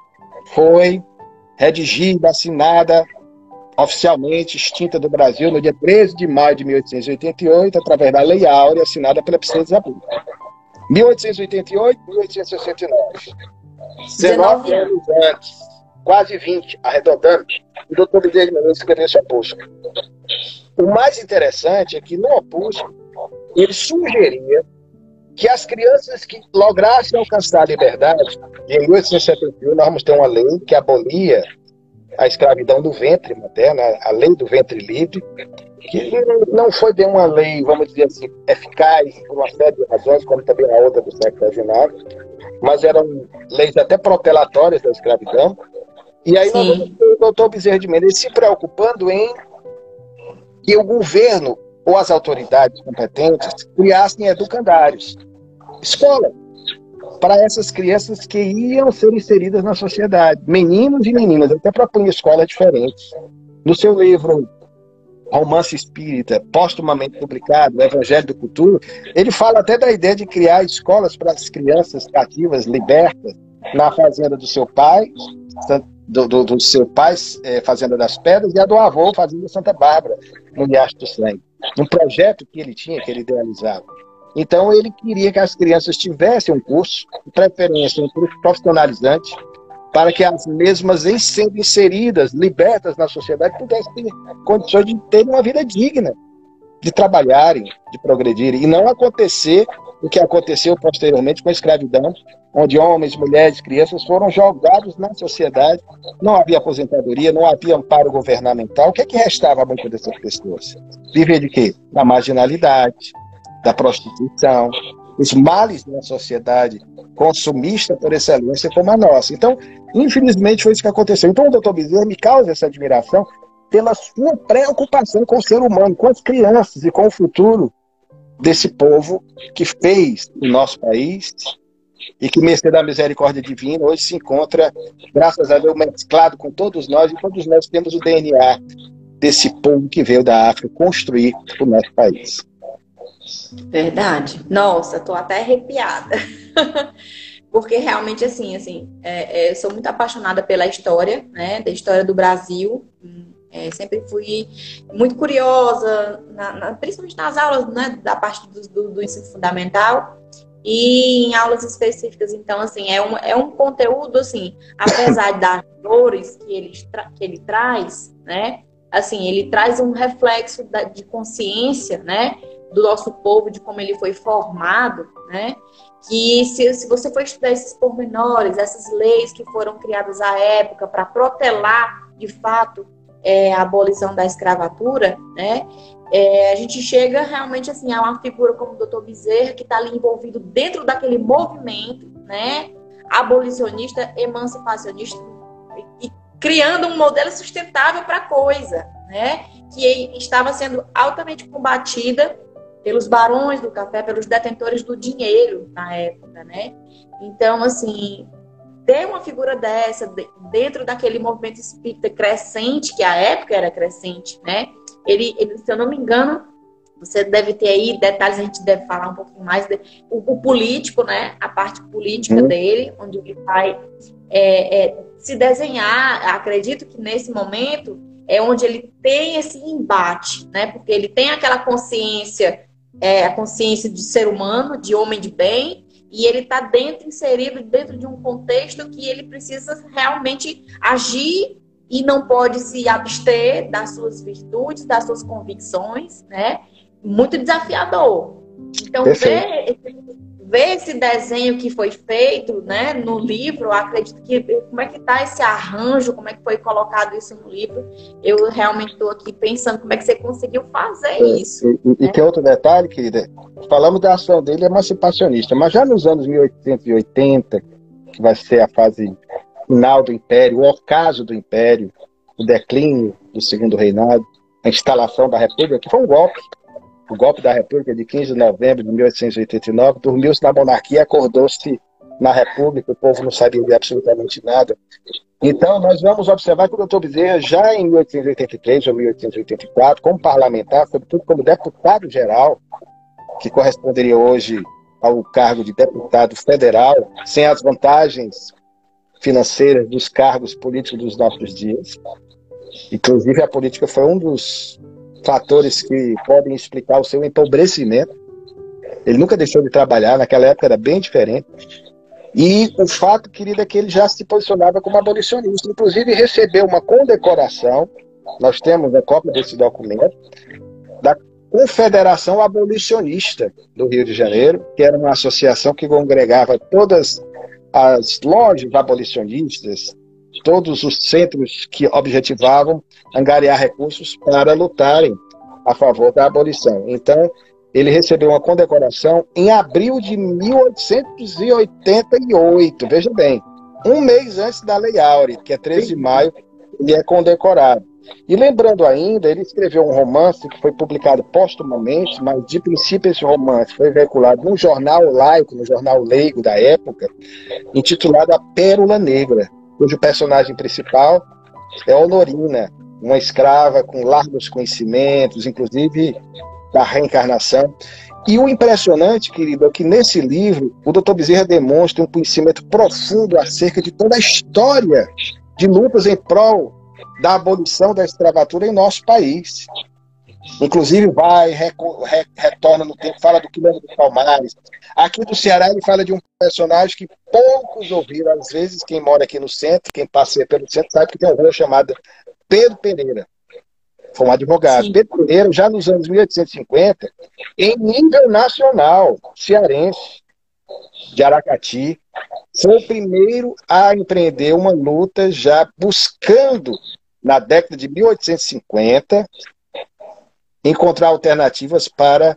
foi redigida, assinada oficialmente, extinta do Brasil, no dia 13 de maio de 1888, através da Lei Áurea, assinada pela Princesa Isabel. 1888, 1869. 19 anos antes quase 20, arredondando, o doutor Bezerra de Menezes escreveu esse opúsculo. O mais interessante é que no opúsculo ele sugeria que as crianças que lograssem alcançar a liberdade, e em 1871 nós vamos ter uma lei que abolia a escravidão do ventre materno, a lei do ventre livre, que não foi bem uma lei, vamos dizer assim, eficaz por uma série de razões, como também a outra do século XIX, mas eram leis até protelatórias da escravidão, e aí vamos o doutor Bezerra de Menezes se preocupando em que o governo ou as autoridades competentes criassem educandários, escola, para essas crianças que iam ser inseridas na sociedade, meninos e meninas, até propunha escolas diferentes. No seu livro Romance Espírita, postumamente publicado, o Evangelho do Futuro, ele fala até da ideia de criar escolas para as crianças cativas, libertas, na fazenda do seu pai, do, do, do seu pai, é, Fazenda das Pedras, e a do avô, Fazenda Santa Bárbara, no Riacho do Sangue. Um projeto que ele tinha, que ele idealizava. Então, ele queria que as crianças tivessem um curso, de preferência um curso profissionalizante, para que as mesmas, em sendo inseridas, libertas na sociedade, pudessem ter condições de terem uma vida digna, de trabalharem, de progredirem, e não acontecer o que aconteceu posteriormente com a escravidão, onde homens, mulheres, crianças foram jogados na sociedade, não havia aposentadoria, não havia amparo governamental. O que é que restava a muitas dessas pessoas? Viver de quê? Da marginalidade, da prostituição, os males da sociedade consumista por excelência como a nossa. Então, infelizmente, foi isso que aconteceu. Então, o doutor Bezerra me causa essa admiração pela sua preocupação com o ser humano, com as crianças e com o futuro desse povo que fez o nosso país e que, mercê da misericórdia divina, hoje se encontra, graças a Deus, mesclado com todos nós, e todos nós temos o DNA desse povo que veio da África construir o nosso país. Verdade. Nossa, tô até arrepiada. <laughs> Porque realmente, assim, assim, é, é, sou muito apaixonada pela história, né? Da história do Brasil. É, sempre fui muito curiosa, na, na, principalmente nas aulas, né? Da parte do, do, do ensino fundamental e em aulas específicas. Então, assim, é um, é um conteúdo, assim, apesar <coughs> das dores que ele, que ele traz, né? Assim, ele traz um reflexo da, de consciência, né? Do nosso povo, de como ele foi formado, né? Que se, se você for estudar esses pormenores, essas leis que foram criadas à época para protelar, de fato, é, a abolição da escravatura, né? É, a gente chega realmente assim a uma figura como o Dr. Bezerra que está ali envolvido dentro daquele movimento, né? Abolicionista, emancipacionista e criando um modelo sustentável para a coisa, né? Que estava sendo altamente combatida pelos barões do café, pelos detentores do dinheiro na época, né? Então, assim, ter uma figura dessa dentro daquele movimento espírita crescente, que a época era crescente, né? Ele, ele se eu não me engano, você deve ter aí detalhes, a gente deve falar um pouquinho mais. De, o, o, político, né? A parte política uhum. dele, onde ele vai é, é, se desenhar. Acredito que nesse momento é onde ele tem esse embate, né? Porque ele tem aquela consciência, é, a consciência de ser humano, de homem de bem, e ele está dentro, inserido dentro de um contexto que ele precisa realmente agir e não pode se abster das suas virtudes, das suas convicções, né? Muito desafiador. Então, ver, ver esse desenho que foi feito, né, no livro, acredito que como é que tá esse arranjo, como é que foi colocado isso no livro, eu realmente estou aqui pensando como é que você conseguiu fazer é, isso. E, né? e, tem outro detalhe, querida, falamos da ação dele emancipacionista, mas já nos anos 1880, que vai ser a fase final do Império, o ocaso do Império, o declínio do Segundo Reinado, a instalação da República, que foi um golpe o golpe da República de 15 de novembro de 1889, dormiu-se na monarquia, acordou-se na República, o povo não sabia de absolutamente nada. Então, nós vamos observar que o doutor Bezerra, já em 1883 ou 1884, como parlamentar, sobretudo como deputado geral, que corresponderia hoje ao cargo de deputado federal, sem as vantagens financeiras dos cargos políticos dos nossos dias. Inclusive, a política foi um dos fatores que podem explicar o seu empobrecimento. Ele nunca deixou de trabalhar, naquela época era bem diferente. E o fato, querida, é que ele já se posicionava como abolicionista. Inclusive, recebeu uma condecoração, nós temos a cópia desse documento, da Confederação Abolicionista do Rio de Janeiro, que era uma associação que congregava todas as lojas abolicionistas, todos os centros que objetivavam angariar recursos para lutarem a favor da abolição. Então, ele recebeu uma condecoração em abril de 1888, veja bem, um mês antes da Lei Áurea, que é 13 de maio, ele é condecorado. E lembrando ainda, ele escreveu um romance que foi publicado postumamente, mas de princípio esse romance foi veiculado num jornal laico, no jornal leigo da época, intitulado A Pérola Negra cujo personagem principal é Honorina, uma escrava com largos conhecimentos, inclusive da reencarnação. E o impressionante, querido, é que nesse livro o Dr. Bezerra demonstra um conhecimento profundo acerca de toda a história de lutas em prol da abolição da escravatura em nosso país. Inclusive vai, retorna no tempo, fala do quilômetro dos Palmares. Aqui do Ceará ele fala de um personagem que poucos ouviram. Às vezes, quem mora aqui no centro, quem passeia pelo centro, sabe que tem uma rua chamada Pedro Pereira. Foi um advogado. Sim. Pedro Pereira, já nos anos 1850, em nível nacional, cearense, de Aracati, foi o primeiro a empreender uma luta já buscando, na década de 1850, encontrar alternativas para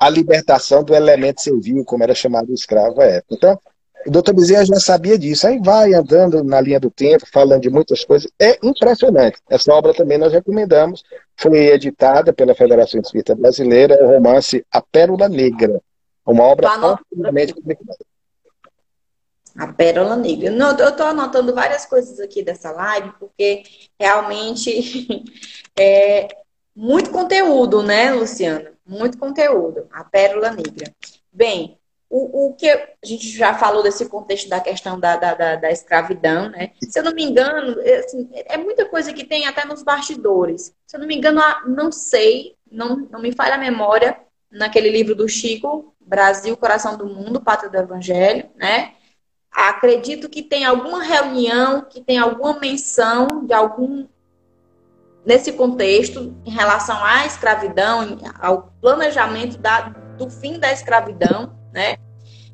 a libertação do elemento servil, como era chamado o escravo à época. Então, O doutor Bezerra já sabia disso. Aí vai andando na linha do tempo, falando de muitas coisas. É impressionante. Essa obra também nós recomendamos. Foi editada pela Federação Espírita Brasileira, o romance A Pérola Negra. Uma obra amplamente publicada. A Pérola Negra. Não, eu estou anotando várias coisas aqui dessa live, porque realmente <laughs> é muito conteúdo, né, Luciana? Muito conteúdo. A Pérola Negra. Bem, o, o que a gente já falou desse contexto da questão da, da, da, da escravidão, né? Se eu não me engano, é, assim, é muita coisa que tem até nos bastidores. Se eu não me engano, não sei, não, não me falha a memória, naquele livro do Chico, Brasil, Coração do Mundo, Pátria do Evangelho, né? Acredito que tem alguma reunião, que tem alguma menção de algum nesse contexto em relação à escravidão, ao planejamento da, do fim da escravidão, né?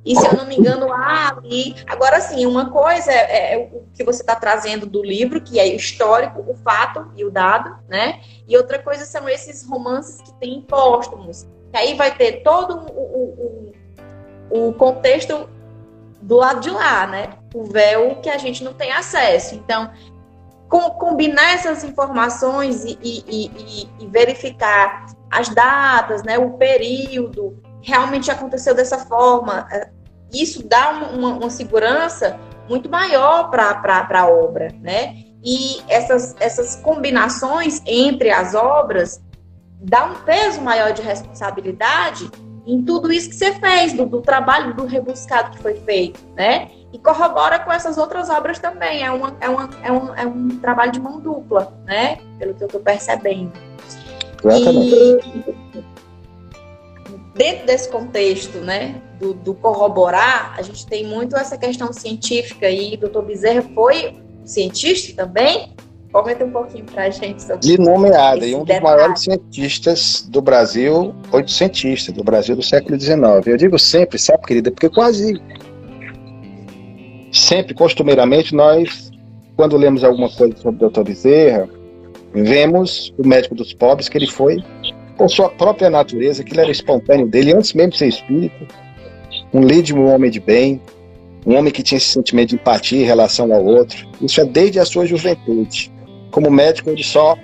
E se eu não me engano, há ali. Agora, sim, uma coisa é, é o que você está trazendo do livro, que é histórico, o fato e o dado, né? E outra coisa são esses romances que têm póstumos. Que aí vai ter todo o, o, o contexto do lado de lá, né? O véu que a gente não tem acesso. Então, com, combinar essas informações e, e, e, e verificar as datas, né? O período realmente aconteceu dessa forma. É, isso dá uma, uma segurança muito maior para a obra, né? E essas, essas combinações entre as obras dá um peso maior de responsabilidade em tudo isso que você fez, do, do trabalho, do rebuscado que foi feito, né? E corrobora com essas outras obras também. É, uma, é, uma, é, um, é um trabalho de mão dupla, né? Pelo que eu estou percebendo. Exatamente. E, dentro desse contexto, né, do, do, corroborar, a gente tem muito essa questão científica e o doutor Bezerra foi cientista também. Comenta um pouquinho para a gente sobre De nomeada, e um dos maiores cientistas do Brasil, oitocentista do Brasil do século XIX. Eu digo sempre, sabe, querida, porque quase sempre, costumeiramente, nós, quando lemos alguma coisa sobre o doutor Bezerra, vemos o médico dos pobres que ele foi por sua própria natureza, aquilo era espontâneo dele, antes mesmo de ser espírito, um líder, um homem de bem, um homem que tinha esse sentimento de empatia em relação ao outro. Isso é desde a sua juventude. Como médico, ele só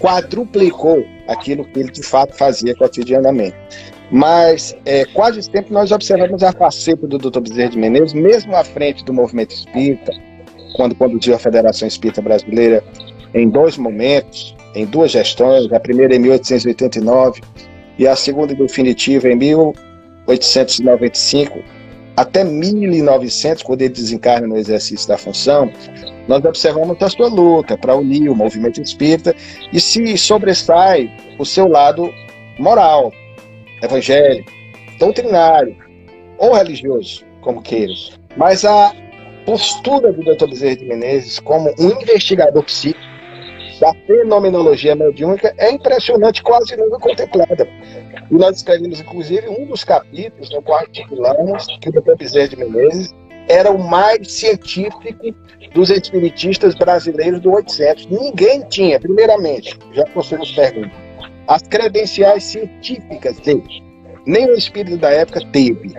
quadruplicou aquilo que ele de fato fazia cotidianamente. Mas é, quase sempre nós observamos a faceta do Dr. Bezerra de Menezes, mesmo à frente do movimento espírita, quando conduziu a Federação Espírita Brasileira em dois momentos, em duas gestões, a primeira em 1889 e a segunda definitiva em 1895, até 1900, quando ele desencarna no exercício da função, nós observamos a sua luta para unir o movimento espírita e se sobressai o seu lado moral, evangélico, doutrinário ou religioso, como queiros. Mas a postura do Dr. Bezerra de Menezes como um investigador psíquico da fenomenologia mediúnica é impressionante, quase nunca contemplada. E nós escrevemos, inclusive, um dos capítulos no qual articulamos que o Dr. Bezerra de Menezes era o mais científico dos espiritistas brasileiros do 800. Ninguém tinha, primeiramente, já que você nos pergunta, as credenciais científicas dele. Nem o espírito da época teve.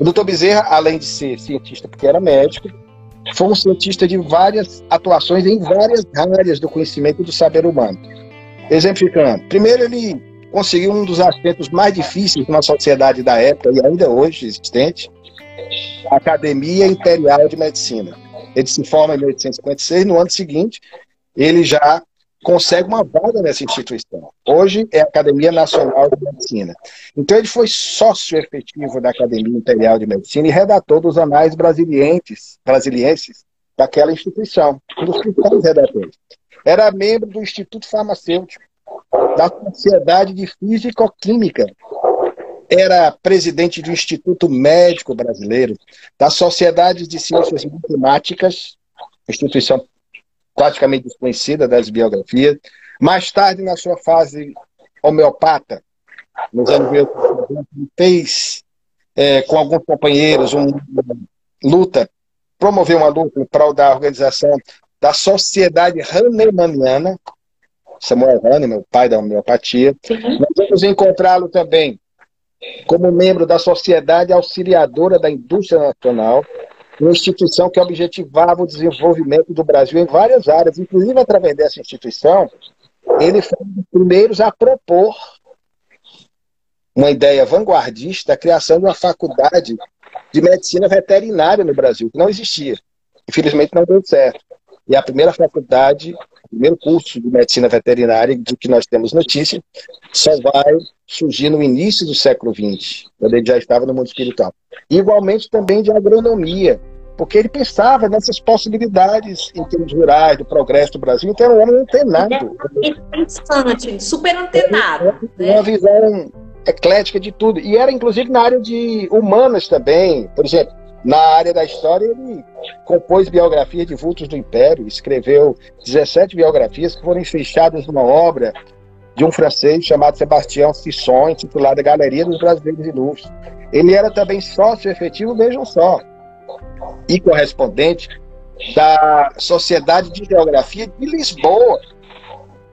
O doutor Bezerra, além de ser cientista, porque era médico, foi um cientista de várias atuações em várias áreas do conhecimento do saber humano. Exemplificando, primeiro ele conseguiu um dos aspectos mais difíceis na sociedade da época e ainda hoje existente, Academia Imperial de Medicina. Ele se forma em 1856, no ano seguinte ele já consegue uma vaga nessa instituição. Hoje é a Academia Nacional de Medicina. Então ele foi sócio efetivo da Academia Imperial de Medicina e redator dos anais brasilienses, brasilienses daquela instituição, um dos principais redatores. Era membro do Instituto Farmacêutico, da Sociedade de Físico-Química, era presidente do Instituto Médico Brasileiro, da Sociedade de Ciências Matemáticas, instituição praticamente desconhecida das biografias. Mais tarde, na sua fase homeopata, nos anos 80, fez é, com alguns companheiros uma luta, promoveu uma luta em prol da organização da Sociedade Hahnemanniana, Samuel Hahnemann, o pai da homeopatia. Nós vamos encontrá-lo também como membro da Sociedade Auxiliadora da Indústria Nacional, uma instituição que objetivava o desenvolvimento do Brasil em várias áreas, inclusive através dessa instituição, ele foi um dos primeiros a propor uma ideia vanguardista, a criação de uma faculdade de medicina veterinária no Brasil, que não existia. Infelizmente não deu certo. E a primeira faculdade, o primeiro curso de medicina veterinária do que nós temos notícia, só vai surgir no início do século XX, quando ele já estava no mundo espiritual. igualmente também de agronomia, porque ele pensava nessas possibilidades em termos rurais, do progresso do Brasil, então era um homem antenado. É pensante, super antenado. Uma, né? visão eclética de tudo. E era inclusive na área de humanas também. Por exemplo, na área da história, ele compôs biografias de vultos do Império, escreveu 17 biografias que foram fechadas numa obra de um francês chamado Sebastião Fisson, intitulada Galeria dos Brasileiros Ilustres. Ele era também sócio efetivo, vejam só, e correspondente da Sociedade de Geografia de Lisboa,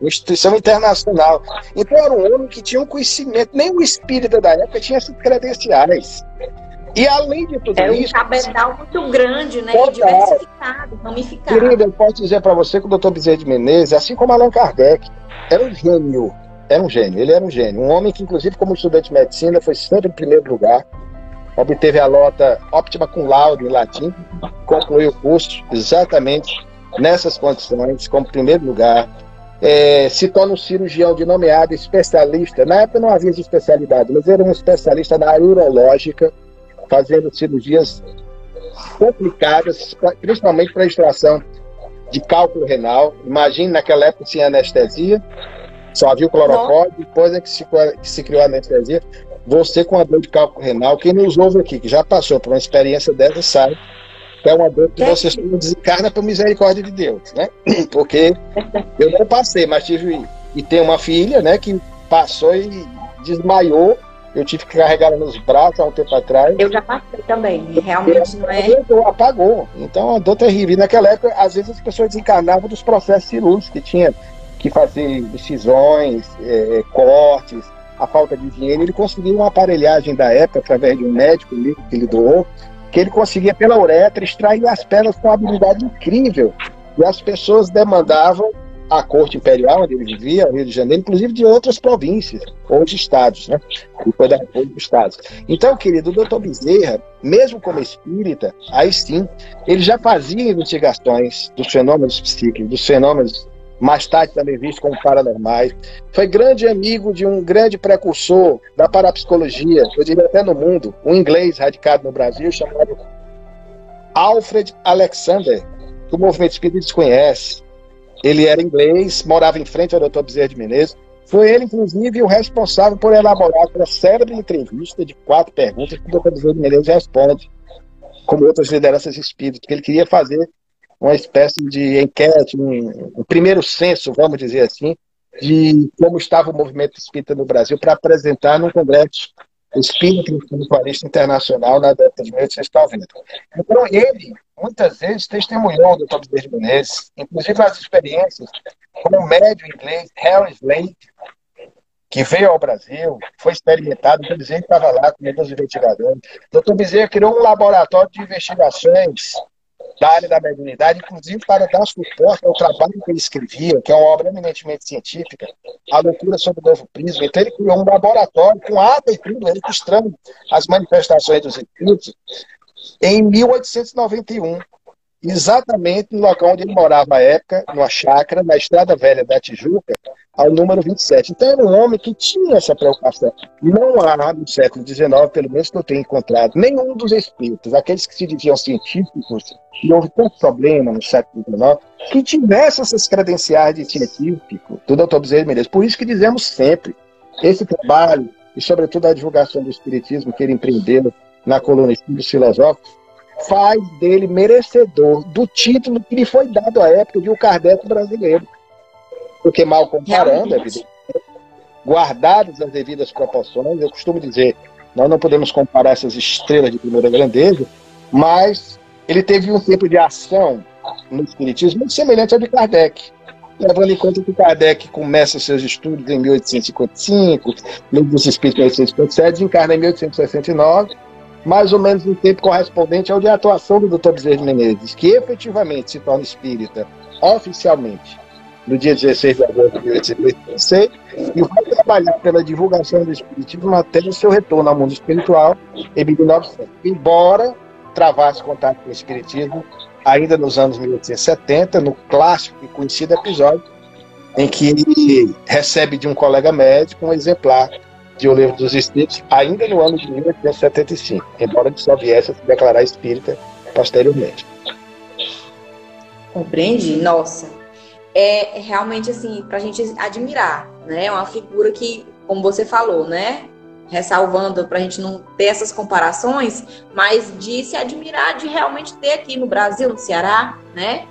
instituição internacional. Então era um homem que tinha um conhecimento, nem o espírita da época tinha essas credenciais. E além de tudo é isso. É um cabeçal muito grande, né? Total. diversificado, ramificado. Querida, eu posso dizer para você que o doutor Bezerra de Menezes, assim como Allan Kardec, era um gênio. Era um gênio, ele era um gênio. Um homem que, inclusive, como estudante de medicina, foi sempre em primeiro lugar. Obteve a nota óptima com laudo em latim, concluiu o curso exatamente nessas condições, como primeiro lugar. É, se torna um cirurgião de nomeado especialista. Na época não havia especialidade, mas era um especialista na área urológica fazendo cirurgias complicadas, principalmente para extração de cálculo renal. Imagine naquela época sem anestesia, só havia o clorofórmio, depois é que se, que se criou a anestesia. Você com a dor de cálculo renal, quem nos ouve aqui, que já passou por uma experiência dessa, sabe é uma dor que você não desencarna por misericórdia de Deus, né? <clears throat> Porque eu não passei, mas tive e tenho uma filha, né, que passou e desmaiou eu tive que carregar ela nos braços há um tempo atrás. Eu já passei também, realmente não é. Apagou. Então, a dor terrível. E naquela época, às vezes as pessoas desencarnavam dos processos cirúrgicos que tinha que fazer incisões, é, cortes, a falta de dinheiro. Ele conseguiu uma aparelhagem da época, através de um médico que ele doou, que ele conseguia, pela uretra, extrair as pedras com uma habilidade incrível. E as pessoas demandavam a corte imperial onde ele vivia, Rio de Janeiro, inclusive de outras províncias ou de estados, né? Depois da República dos Estados. Então, querido, o doutor Bezerra, mesmo como espírita, aí sim, ele já fazia investigações dos fenômenos psíquicos, dos fenômenos mais tarde também vistos como paranormais. Foi grande amigo de um grande precursor da parapsicologia, eu diria até no mundo, um inglês radicado no Brasil, chamado Alfred Alexander, que o movimento espírita desconhece. Ele era inglês, morava em frente ao Dr. Bezerra de Menezes. Foi ele, inclusive, o responsável por elaborar aquela célebre entrevista de quatro perguntas que o Dr. Bezerra de Menezes responde, como outras lideranças espíritas, que ele queria fazer uma espécie de enquete, um, um primeiro censo, vamos dizer assim, de como estava o movimento espírita no Brasil para apresentar num congresso espírita espiritualista internacional na década de 1890. Então, ele muitas vezes testemunhou do Dr. Bezerra Menezes, inclusive as experiências com o médio inglês Harry Slade, que veio ao Brasil, foi experimentado, o Bezerra estava lá com os investigadores. O Dr. Bezerra criou um laboratório de investigações da área da mediunidade, inclusive para dar suporte ao trabalho que ele escrevia, que é uma obra eminentemente científica, A Loucura sobre o Novo Prisma. Então ele criou um laboratório com ata e tudo, registrando as manifestações dos espíritos, em 1891, exatamente no local onde ele morava à época, numa chácara, na Estrada Velha da Tijuca, ao número 27. Então era um homem que tinha essa preocupação. Não há no século XIX, pelo menos que eu tenha encontrado, nenhum dos espíritos, aqueles que se diziam científicos, que houve tanto problema no século XIX, que tivesse essas credenciais de científico do Dr. Bezerra Menezes. Por isso que dizemos sempre, esse trabalho, e sobretudo a divulgação do espiritismo que ele empreendeu na coluna Estudos Filosóficos, faz dele merecedor do título que lhe foi dado à época de o Kardec brasileiro. Porque, mal comparando, é guardadas as devidas proporções, eu costumo dizer, nós não podemos comparar essas estrelas de primeira grandeza, mas ele teve um tempo de ação no Espiritismo muito semelhante ao de Kardec. Levando em conta que Kardec começa seus estudos em 1855, livro dos Espíritos em 1857, encarna em 1869, mais ou menos no tempo correspondente ao de atuação do Dr. Bezerra Menezes, que efetivamente se torna espírita oficialmente no dia 16 de agosto de 1886 e vai trabalhar pela divulgação do espiritismo até o seu retorno ao mundo espiritual em 1900. Embora travasse contato com o espiritismo ainda nos anos 1870, no clássico e conhecido episódio em que recebe de um colega médico um exemplar de O Livro dos Espíritos, ainda no ano de 1875, embora ele só viesse a se declarar espírita posteriormente. Compreendi? Nossa. É realmente assim, para a gente admirar, né? É uma figura que, como você falou, né? Ressalvando para a gente não ter essas comparações, mas de se admirar de realmente ter aqui no Brasil, no Ceará, né?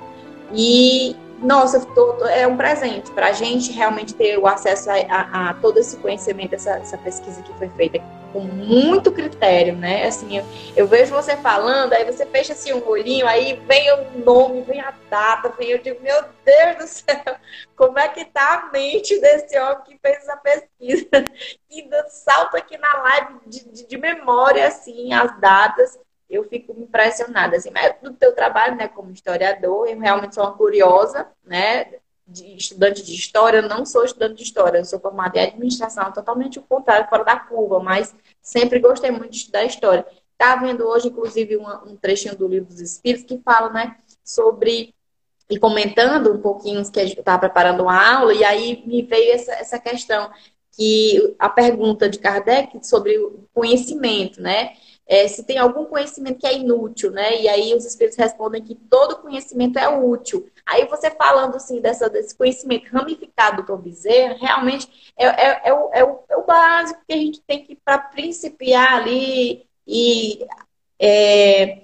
E, nossa, tô, tô, é um presente para a gente realmente ter o acesso a, a, a todo esse conhecimento, essa, essa, pesquisa que foi feita com muito critério, né? Assim, eu, eu, vejo você falando, aí você fecha assim um olhinho, aí vem o nome, vem a data, vem eu digo, meu Deus do céu, como é que tá a mente desse homem que fez essa pesquisa? <laughs> E salta aqui na live de, de, de memória, assim, as datas eu fico impressionada, assim, mas do teu trabalho, né, como historiador, eu realmente sou uma curiosa, né, de estudante de história, eu não sou estudante de história, eu sou formada em administração, totalmente o contrário, fora da curva, mas sempre gostei muito de estudar história. Tá vendo hoje, inclusive, um trechinho do livro dos Espíritos que fala, né, sobre e comentando um pouquinho que a gente estava preparando uma aula, e aí me veio essa, essa questão que a pergunta de Kardec sobre o conhecimento, né? É, se tem algum conhecimento que é inútil, né? E aí os espíritos respondem que todo conhecimento é útil. Aí você falando assim dessa, desse conhecimento ramificado do Tom Bezerra, realmente é, é, é, o, é, o, é o básico que a gente tem que para principiar ali e é,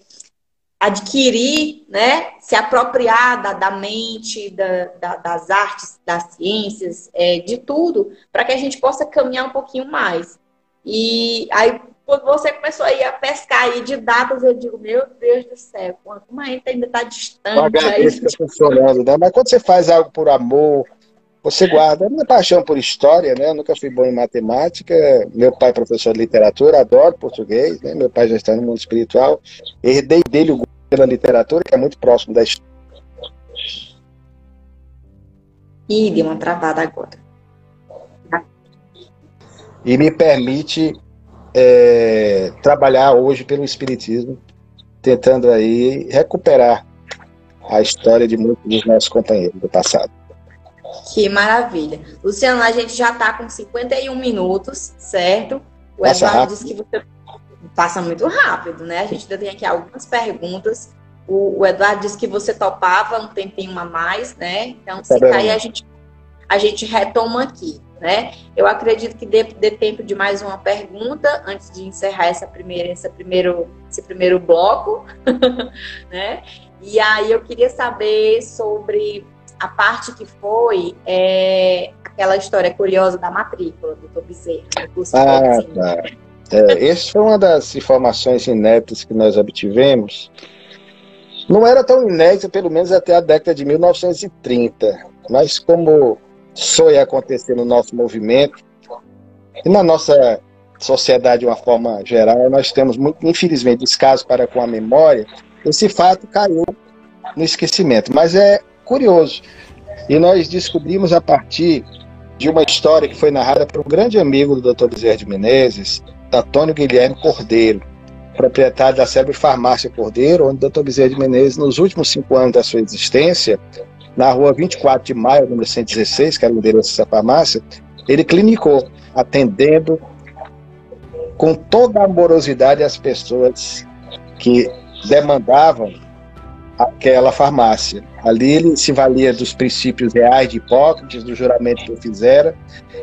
adquirir, né? Se apropriar da, da mente, da, da, das artes, das ciências, é, de tudo, para que a gente possa caminhar um pouquinho mais. E aí quando você começou aí a pescar aí de datas, eu digo, meu Deus do céu, como a gente ainda está distante. O aí, fica funcionando, né? Mas quando você faz algo por amor, você guarda. A minha paixão por história, né? Eu nunca fui bom em matemática. Meu pai é professor de literatura, adoro português, né? Meu pai já está no mundo espiritual. Herdei dele o gosto pela literatura, que é muito próximo da história. Ih, deu uma travada agora. E me permite é, trabalhar hoje pelo Espiritismo, tentando aí recuperar a história de muitos dos nossos companheiros do passado. Que maravilha. Luciano, a gente já está com 51 minutos, certo? O Passa Eduardo rápido. disse que você passa muito rápido, né? A gente ainda tem aqui algumas perguntas. O, o, Eduardo disse que você topava um tempinho a mais, né? Então, se tá cair, a gente, a gente retoma aqui né? Eu acredito que dê, dê, tempo de mais uma pergunta antes de encerrar essa primeira, essa primeiro, esse primeiro bloco, <laughs> né? E aí eu queria saber sobre a parte que foi é, aquela história curiosa da matrícula do Bezerra. Ah, tá. É, essa foi uma das informações inéditas que nós obtivemos. Não era tão inédita, pelo menos até a década de 1930, mas como sonha acontecer no nosso movimento e na nossa sociedade de uma forma geral, nós temos muito, infelizmente, descaso para com a memória. Esse fato caiu no esquecimento, mas é curioso. E nós descobrimos a partir de uma história que foi narrada por um grande amigo do Dr. Bezerra de Menezes, Antônio Guilherme Cordeiro, proprietário da Célebre Farmácia Cordeiro, onde o Dr. Bezerra de Menezes, nos últimos cinco anos da sua existência, na rua 24 de maio, número 116, que era o endereço dessa farmácia, ele clinicou, atendendo com toda a amorosidade as pessoas que demandavam aquela farmácia. Ali ele se valia dos princípios reais de Hipócrates, do juramento que eu fizera,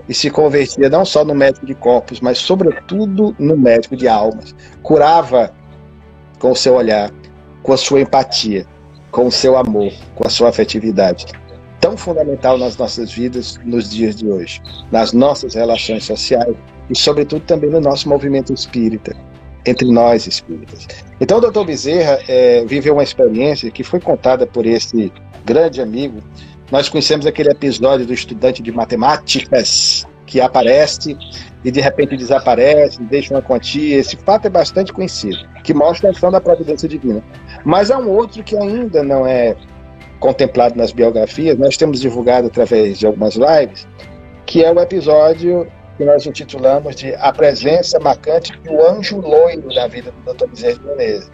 e se convertia não só no médico de corpos, mas sobretudo no médico de almas. Curava com o seu olhar, com a sua empatia com o seu amor, com a sua afetividade. Tão fundamental nas nossas vidas nos dias de hoje, nas nossas relações sociais e, sobretudo, também no nosso movimento espírita, entre nós espíritas. Então, o doutor Bezerra é, viveu uma experiência que foi contada por esse grande amigo. Nós conhecemos aquele episódio do estudante de matemáticas que aparece e de repente desaparece, deixa uma quantia. Esse fato é bastante conhecido, que mostra a ação da providência divina. Mas há um outro que ainda não é contemplado nas biografias, nós temos divulgado através de algumas lives, que é o episódio que nós intitulamos de A Presença Marcante do Anjo Loiro da vida do Dr. Bezerra de Menezes.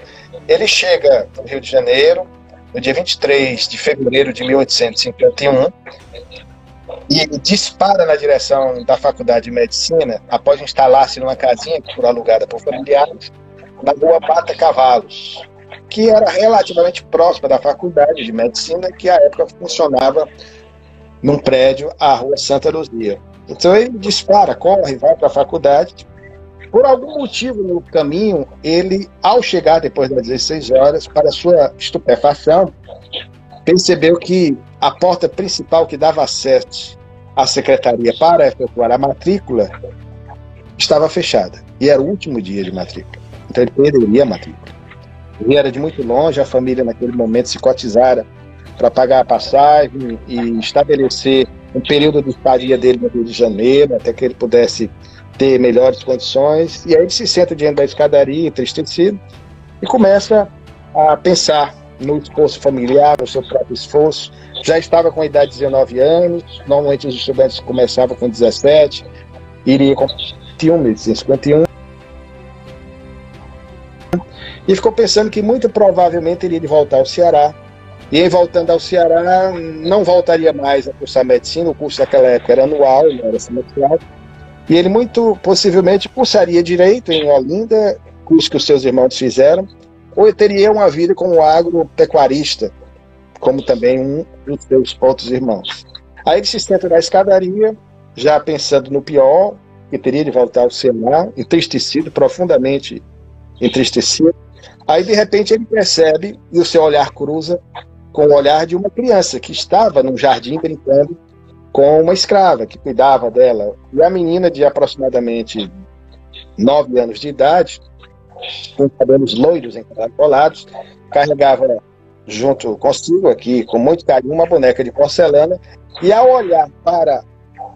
Ele chega no Rio de Janeiro, no dia 23 de fevereiro de 1851, e dispara na direção da Faculdade de Medicina, após instalar-se numa casinha que foi alugada por familiares, na rua Bata Cavalos, que era relativamente próxima da Faculdade de Medicina, que à época funcionava num prédio à Rua Santa Luzia. Então ele dispara, corre, vai para a faculdade. Por algum motivo no caminho, ele, ao chegar depois das 16 horas, para sua estupefação, percebeu que a porta principal que dava acesso à secretaria para efetuar a matrícula estava fechada. E era o último dia de matrícula. Então ele perderia a matrícula. Era de muito longe, a família naquele momento se cotizara para pagar a passagem e estabelecer um período de estadia dele no Rio de Janeiro, até que ele pudesse ter melhores condições. E aí ele se senta diante da escadaria, entristecido, e começa a pensar no esforço familiar, no seu próprio esforço. Já estava com a idade de 19 anos, normalmente os estudantes começavam com 17, iria com 21, 51. E ficou pensando que muito provavelmente ele iria voltar ao Ceará. E em voltando ao Ceará, não voltaria mais a cursar medicina, o curso daquela época era anual, não era semestral. E ele muito possivelmente cursaria direito em Olinda, curso que os seus irmãos fizeram, ou teria uma vida como agropecuarista, como também um dos seus outros irmãos. Aí ele se senta na escadaria, já pensando no pior, que teria de voltar ao Ceará, entristecido, profundamente entristecido. Aí, de repente, ele percebe, e o seu olhar cruza com o olhar de uma criança que estava no jardim brincando com uma escrava que cuidava dela. E a menina de aproximadamente nove anos de idade com cabelos loiros encaracolados, carregava junto consigo aqui, com muito carinho, uma boneca de porcelana, e ao olhar para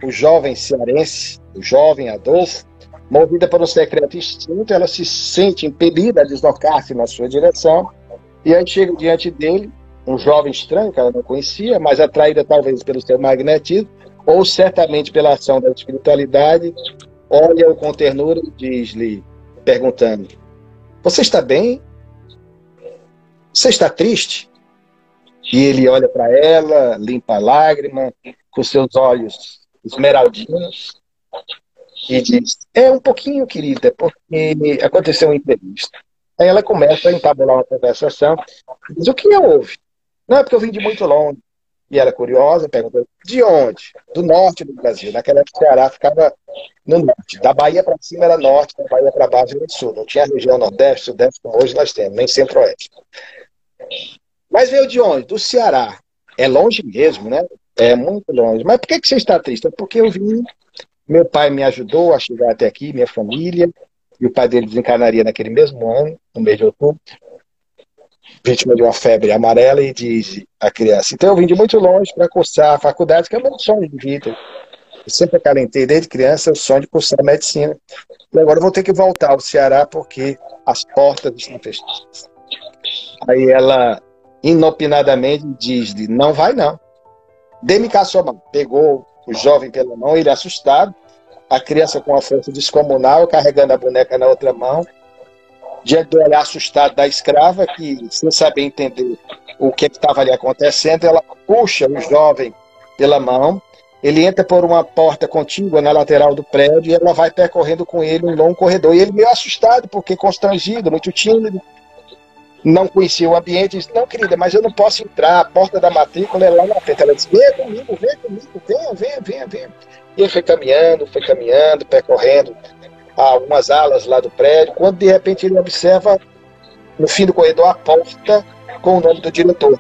o jovem cearense, o jovem Adolfo, movida por um secreto instinto, ela se sente impelida a deslocar-se na sua direção, e aí chega diante dele, um jovem estranho que ela não conhecia, mas atraída talvez pelo seu magnetismo, ou certamente pela ação da espiritualidade, olha-o com ternura e diz-lhe, perguntando: você está bem? Você está triste? E ele olha para ela, limpa a lágrima, com seus olhos esmeraldinos, e diz: É um pouquinho, querida, porque aconteceu um imprevisto. Aí ela começa a entabular uma conversação, diz: O que houve? Não, é porque eu vim de muito longe. E ela, curiosa, perguntou: de onde? Do norte do Brasil. Naquela época, o Ceará ficava no norte. Da Bahia para cima era norte, da Bahia para baixo era sul. Não tinha região nordeste, sudeste, como hoje nós temos, nem centro-oeste. Mas veio de onde? Do Ceará. É longe mesmo, né? É muito longe. Mas por que, que você está triste? É porque eu vim. Meu pai me ajudou a chegar até aqui, minha família, e o pai dele desencarnaria naquele mesmo ano, no mês de outubro vítima de uma febre amarela e diz a criança. Então eu vim de muito longe para cursar a faculdade, que é o meu sonho de vida. Eu sempre acalentei desde criança o sonho de cursar medicina. E agora eu vou ter que voltar ao Ceará porque as portas estão fechadas. Aí ela, inopinadamente, diz-lhe: Não vai não. Dê-me cá sua mão. Pegou o jovem pela mão, ele assustado. A criança com uma força descomunal, carregando a boneca na outra mão diante do olhar assustado da escrava, que, sem saber entender o que estava ali acontecendo, ela puxa o jovem pela mão, ele entra por uma porta contígua na lateral do prédio e ela vai percorrendo com ele um longo corredor. E ele meio assustado, porque constrangido, muito tímido, não conhecia o ambiente, disse, não, querida, mas eu não posso entrar, a porta da matrícula é lá na frente. Ela disse, venha comigo, venha comigo, venha, venha, venha, venha. E ele foi caminhando, foi caminhando, percorrendo algumas alas lá do prédio, quando de repente ele observa no fim do corredor a porta com o nome do diretor,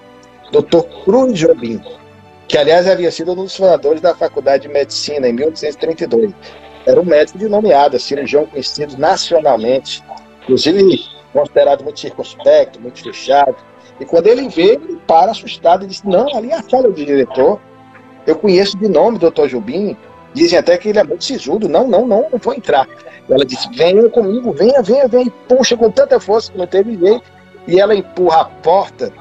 Dr. Cruz Jobim, que aliás havia sido um dos fundadores da Faculdade de Medicina em 1832. Era um médico de nomeada, cirurgião conhecido nacionalmente, inclusive considerado muito circunspecto, muito fechado. E quando ele vê, ele para assustado e diz: Não, ali é a sala do diretor. Eu conheço de nome o Dr. Jubim, Dizem até que ele é muito sisudo. Não, não, não, não vou entrar. Ela disse: venha comigo, venha, venha, venha. E puxa com tanta força que não teve jeito. E ela empurra a porta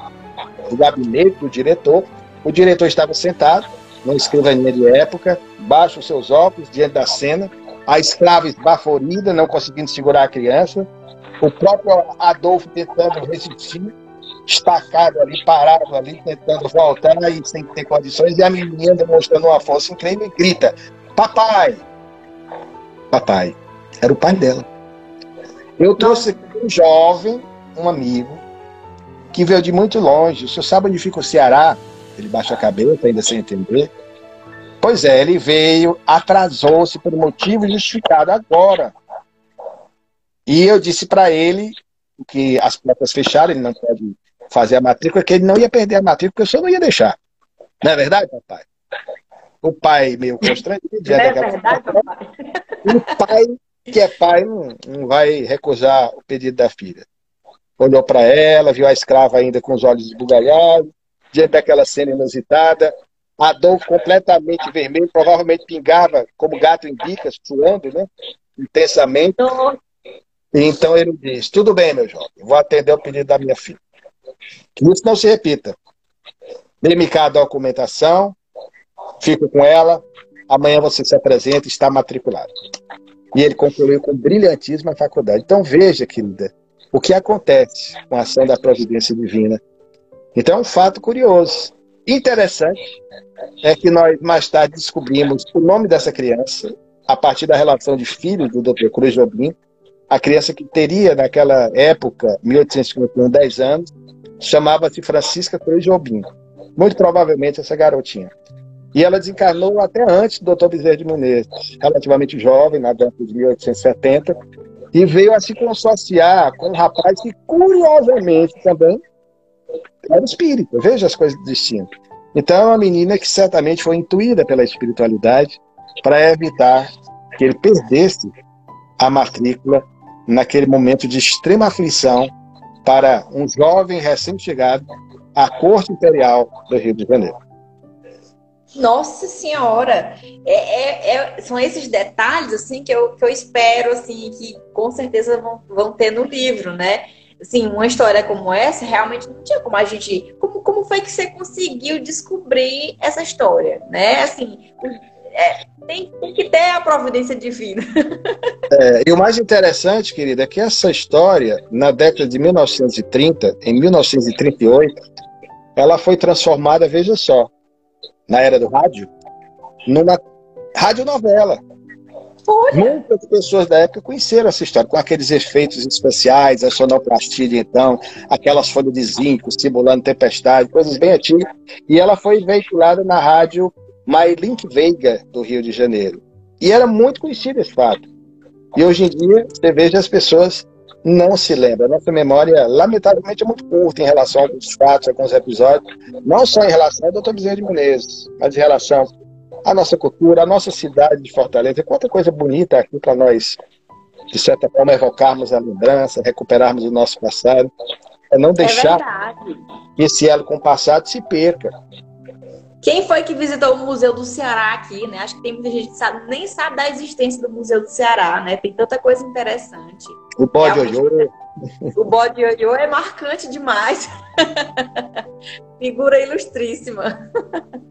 do gabinete do diretor. O diretor estava sentado, numa escrivaninha de época, baixa os seus óculos diante da cena. A escrava esbaforida, não conseguindo segurar a criança. O próprio Adolfo tentando resistir, estacado ali, parado ali, tentando voltar e sem ter condições. E a menina demonstrando uma força incrível e grita: Papai! Papai. Era o pai dela. Eu trouxe um jovem, um amigo, que veio de muito longe. O senhor sabe onde fica o Ceará? Ele baixa a cabeça, ainda sem entender. Pois é, ele veio, atrasou-se por motivo justificado agora. E eu disse para ele que as portas fecharam, ele não pode fazer a matrícula, que ele não ia perder a matrícula, porque o senhor não ia deixar. Não é verdade, papai? O pai meio constrangido. Não é verdade, papai? O pai que é pai não, não vai recusar o pedido da filha. Olhou para ela, viu a escrava ainda com os olhos esbugalhados, diante daquela cena inusitada, Adolfo completamente vermelho, provavelmente pingava como gato em bicas, suando, né? Intensamente. Então ele diz: Tudo bem, meu jovem, vou atender o pedido da minha filha. Que isso não se repita. Dê-me cá a documentação, fico com ela, amanhã você se apresenta e está matriculado. E ele concluiu com brilhantismo a faculdade. Então veja, querida, o que acontece com a ação da providência divina. Então é um fato curioso. Interessante é que nós mais tarde descobrimos o nome dessa criança a partir da relação de filhos do Dr. Cruz Jobim, a criança que teria naquela época, 1851, 10 anos, chamava-se Francisca Cruz Jobim. Muito provavelmente essa garotinha. E ela desencarnou até antes do Dr. Bezerra de Menezes, relativamente jovem, na década de 1870, e veio a se consociar com um rapaz que, curiosamente, também era espírita. Veja as coisas distintas. Então, é uma menina que certamente foi intuída pela espiritualidade para evitar que ele perdesse a matrícula naquele momento de extrema aflição para um jovem recém-chegado à corte imperial do Rio de Janeiro. Nossa Senhora! É, é, é, são esses detalhes assim que eu, que eu espero assim que com certeza vão, vão ter no livro, né? Assim, uma história como essa realmente não tinha como a gente. Como, como foi que você conseguiu descobrir essa história, né? Assim, é, tem, tem, que ter a providência divina. <laughs> É, e o mais interessante, querida, é que essa história, na década de 1930, em 1938, ela foi transformada, veja só, na era do rádio, numa radionovela. Muitas pessoas da época conheceram essa história, com aqueles efeitos especiais, a sonoplastia de então, aquelas folhas de zinco simulando tempestade, coisas bem antigas. E ela foi veiculada na rádio Mailink Veiga, do Rio de Janeiro. E era muito conhecido esse fato. E hoje em dia, você veja as pessoas não se lembra. A nossa memória, lamentavelmente, é muito curta em relação a alguns fatos, a alguns episódios, não só em relação ao Dr. Bezerra de Menezes, mas em relação à nossa cultura, à nossa cidade de Fortaleza. Quanta coisa bonita aqui para nós, de certa forma, evocarmos a lembrança, recuperarmos o nosso passado, é não é deixar é que esse elo com o passado se perca. Quem foi que visitou o Museu do Ceará aqui, né? Acho que tem muita gente que sabe, nem sabe da existência do Museu do Ceará, né? Tem tanta coisa interessante. O bode ioiô. O bode ioiô é marcante demais. <laughs> Figura ilustríssima.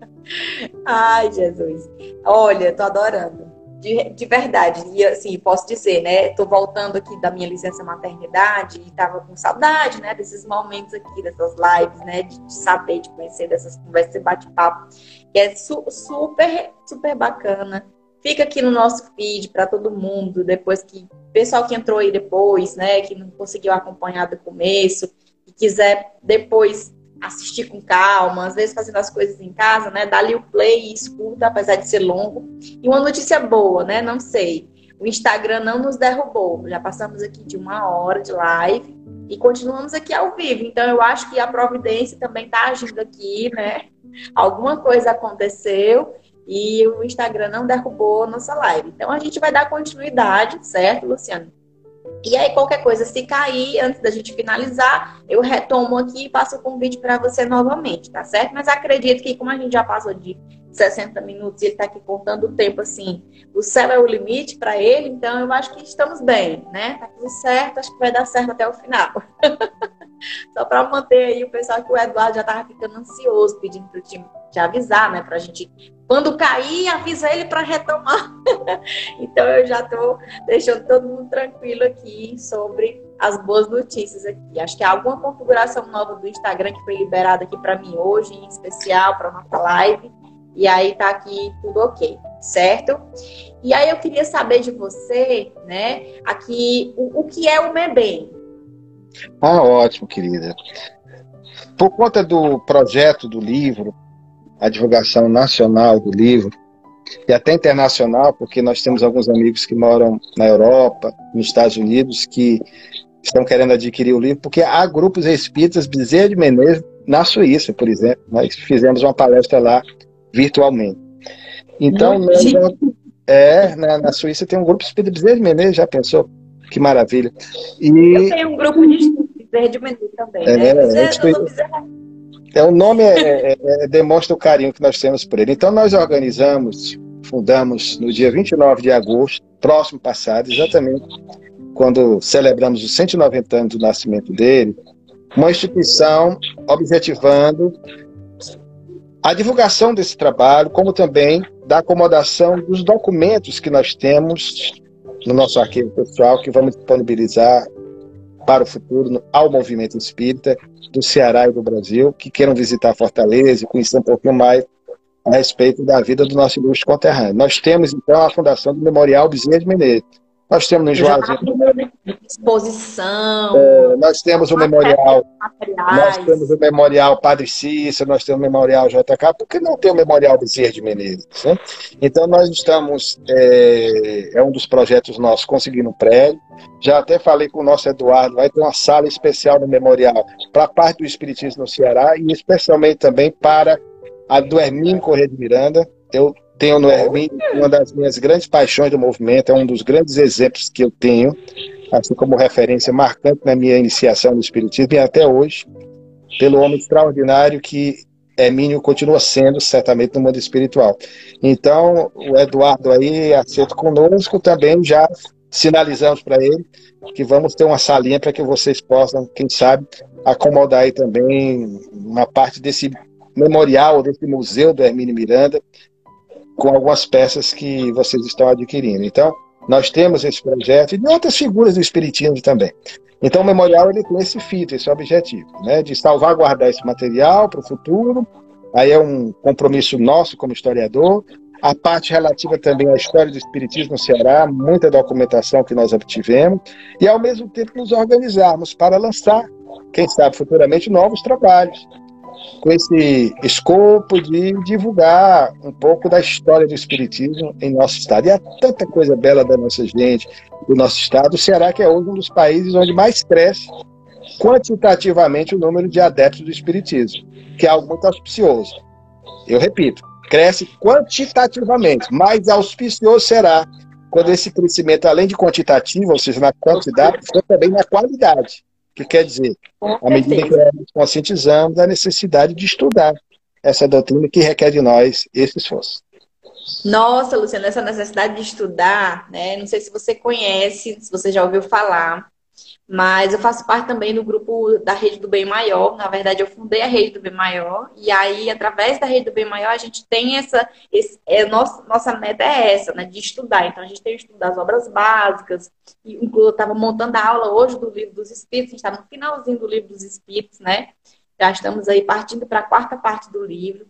<laughs> Ai, Jesus. Olha, tô adorando. De, de verdade. E assim, posso dizer, né? Tô voltando aqui da minha licença maternidade e tava com saudade, né? Desses momentos aqui, dessas lives, né? De, de saber, de conhecer, dessas conversas e bate-papo. Que é su super, super bacana Fica aqui no nosso feed para todo mundo, depois que pessoal que entrou aí depois, né, que não conseguiu acompanhar do começo, e quiser depois assistir com calma, às vezes fazendo as coisas em casa, né, dá ali o play e escuta, apesar de ser longo. E uma notícia boa, né, não sei, o Instagram não nos derrubou, já passamos aqui de uma hora de live e continuamos aqui ao vivo. Então eu acho que a providência também está agindo aqui, né? Alguma coisa aconteceu e o Instagram não derrubou a nossa live. Então a gente vai dar continuidade, certo, Luciano? E aí, qualquer coisa, se cair antes da gente finalizar, eu retomo aqui e passo o convite para você novamente, tá certo? Mas acredito que, como a gente já passou de 60 minutos e ele está aqui contando o tempo assim. O céu é o limite para ele, então eu acho que estamos bem, né? Tá tudo certo, acho que vai dar certo até o final. <laughs> Só para manter aí o pessoal que o Eduardo já estava ficando ansioso, pedindo para o time te avisar, né? Para a gente, quando cair, avisa ele para retomar. <laughs> então eu já estou deixando todo mundo tranquilo aqui sobre as boas notícias aqui. Acho que há alguma configuração nova do Instagram que foi liberada aqui para mim hoje, em especial para nossa live. E aí tá aqui tudo ok, certo? E aí eu queria saber de você, né, aqui o, o que é o MEBEM, ah, ótimo, querida. Por conta do projeto do livro, a divulgação nacional do livro, e até internacional, porque nós temos alguns amigos que moram na Europa, nos Estados Unidos, que estão querendo adquirir o livro, porque há grupos espíritas Bezerra de Menezes na Suíça, por exemplo. Nós fizemos uma palestra lá virtualmente. Então, nós, é, na, na, Suíça tem um grupo espírita Bezerra de Menezes, já pensou? Que maravilha. E... Eu tenho um grupo de estudos de Menezes também, é, né? é, é, o nome é, é, é, demonstra o carinho que nós temos por ele. Então, nós organizamos, fundamos no dia 29 de agosto, próximo passado, exatamente quando celebramos os 190 anos do nascimento dele, uma instituição objetivando a divulgação desse trabalho, como também da acomodação dos documentos que nós temos no nosso arquivo pessoal, que vamos disponibilizar para o futuro ao movimento espírita do Ceará e do Brasil, que queiram visitar Fortaleza e conhecer um pouquinho mais a respeito da vida do nosso ilustre conterrâneo. Nós temos, então, a fundação do Memorial Bezerra de Menezes, nós temos no Juazeiro. Exposição. É, nós temos o memorial. Nós temos o memorial Padre Cícero, nós temos o memorial JK, por que não tem o memorial Bezerra de Menezes? Né? Então nós estamos, é, é, um dos projetos nossos, conseguindo um prédio. Já até falei com o nosso Eduardo, vai ter uma sala especial no memorial para a parte do Espiritismo no Ceará e especialmente também para a do Hermínio Corrêa de Miranda. Eu tenho no Erwin uma das minhas grandes paixões do movimento, é um dos grandes exemplos que eu tenho, assim como referência marcante na minha iniciação no Espiritismo e até hoje, pelo homem extraordinário que Hermínio continua sendo, certamente, no mundo espiritual. Então, o Eduardo aí, aceito conosco, também já sinalizamos para ele que vamos ter uma salinha para que vocês possam, quem sabe, acomodar aí também uma parte desse memorial, desse museu do Hermínio Miranda, com algumas peças que vocês estão adquirindo. Então, nós temos esse projeto e outras figuras do Espiritismo também. Então, o memorial ele tem esse fito, esse objetivo, né, de salvaguardar esse material para o futuro. Aí é um compromisso nosso como historiador. A parte relativa também à história do Espiritismo no Ceará, muita documentação que nós obtivemos, e ao mesmo tempo nos organizarmos para lançar, quem sabe futuramente, novos trabalhos com esse escopo de divulgar um pouco da história do Espiritismo em nosso estado. E há tanta coisa bela da nossa gente, do nosso estado. O Ceará que é um dos países onde mais cresce quantitativamente o número de adeptos do Espiritismo, que é algo muito auspicioso. Eu repito, cresce quantitativamente, mais auspicioso será quando esse crescimento, além de quantitativo, ou seja, na quantidade, for também na qualidade que quer dizer, à medida que nós conscientizamos a necessidade de estudar essa doutrina que requer de nós esse esforço. Nossa, Luciana, essa necessidade de estudar, né? Não sei se você conhece, se você já ouviu falar, mas eu faço parte também do grupo da Rede do Bem Maior. Na verdade, eu fundei a Rede do Bem Maior. E aí, através da Rede do Bem Maior, a gente tem essa. Esse, é, nossa, nossa meta é essa, né? De estudar. Então, a gente tem estudo das obras básicas. Inclusive, eu estava montando a aula hoje do Livro dos Espíritos. A gente está no finalzinho do Livro dos Espíritos, né? Já estamos aí partindo para a quarta parte do livro.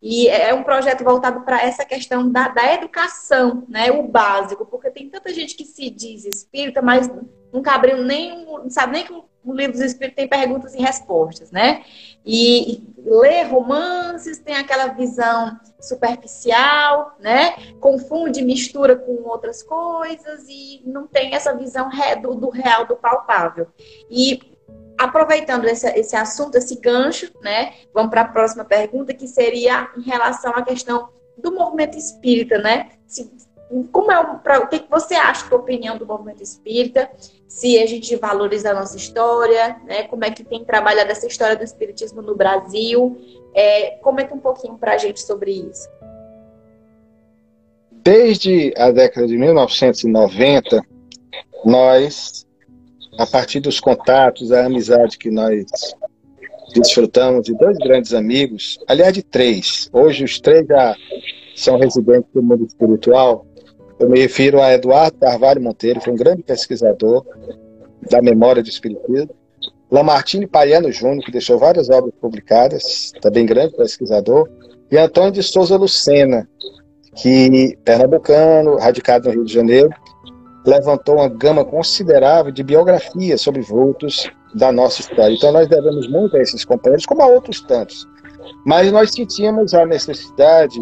E é um projeto voltado para essa questão da, da educação, né? O básico, porque tem tanta gente que se diz espírita, mas nunca abriu nem, não sabe nem que o livro dos espíritos tem perguntas e respostas, né? E, e lê romances, tem aquela visão superficial, né? Confunde, mistura com outras coisas e não tem essa visão do, do real, do palpável. E aproveitando esse, esse assunto, esse gancho, né? Vamos para a próxima pergunta, que seria em relação à questão do movimento espírita, né? Se, como é pra, o que, você acha, tua opinião do movimento espírita? Se a gente valoriza a nossa história, né? Como é que tem trabalhado essa história do espiritismo no Brasil? É, comenta um pouquinho para a gente sobre isso. Desde a década de 1990, nós, a partir dos contatos, a amizade que nós desfrutamos de dois grandes amigos, aliás, de três. Hoje os três já são residentes do mundo espiritual. Eu me refiro a Eduardo Carvalho Monteiro, foi um grande pesquisador da memória do espiritismo. Lamartine Paiano Júnior, que deixou várias obras publicadas, também grande pesquisador. E Antônio de Souza Lucena, que pernambucano, radicado no Rio de Janeiro, levantou uma gama considerável de biografias sobre vultos da nossa história. Então nós devemos muito a esses companheiros, como a outros tantos. Mas nós sentimos a necessidade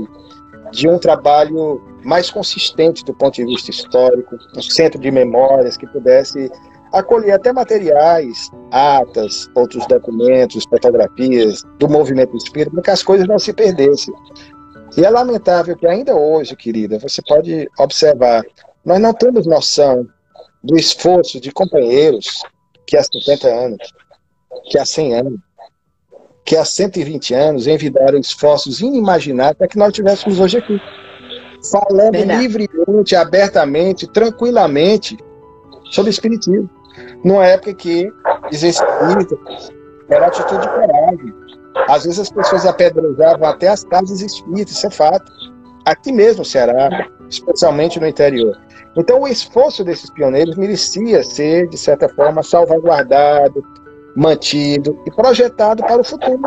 de um trabalho mais consistente do ponto de vista histórico, um centro de memórias que pudesse acolher até materiais, atas, outros documentos, fotografias do movimento espírita, para que as coisas não se perdessem. E é lamentável que ainda hoje, querida, você pode observar, nós não temos noção do esforço de companheiros que há 50 anos, que há 100 anos, que há 120 anos envidaram esforços inimagináveis para que nós estivéssemos hoje aqui. Falando Verdade. livremente, abertamente, tranquilamente sobre Espiritismo. Numa época que dizer espírita era atitude de coragem. Às vezes as pessoas apedrejavam até as casas espíritas, isso é fato. Aqui mesmo no Ceará, especialmente no interior. Então o esforço desses pioneiros merecia ser, de certa forma, salvaguardado, mantido e projetado para o futuro.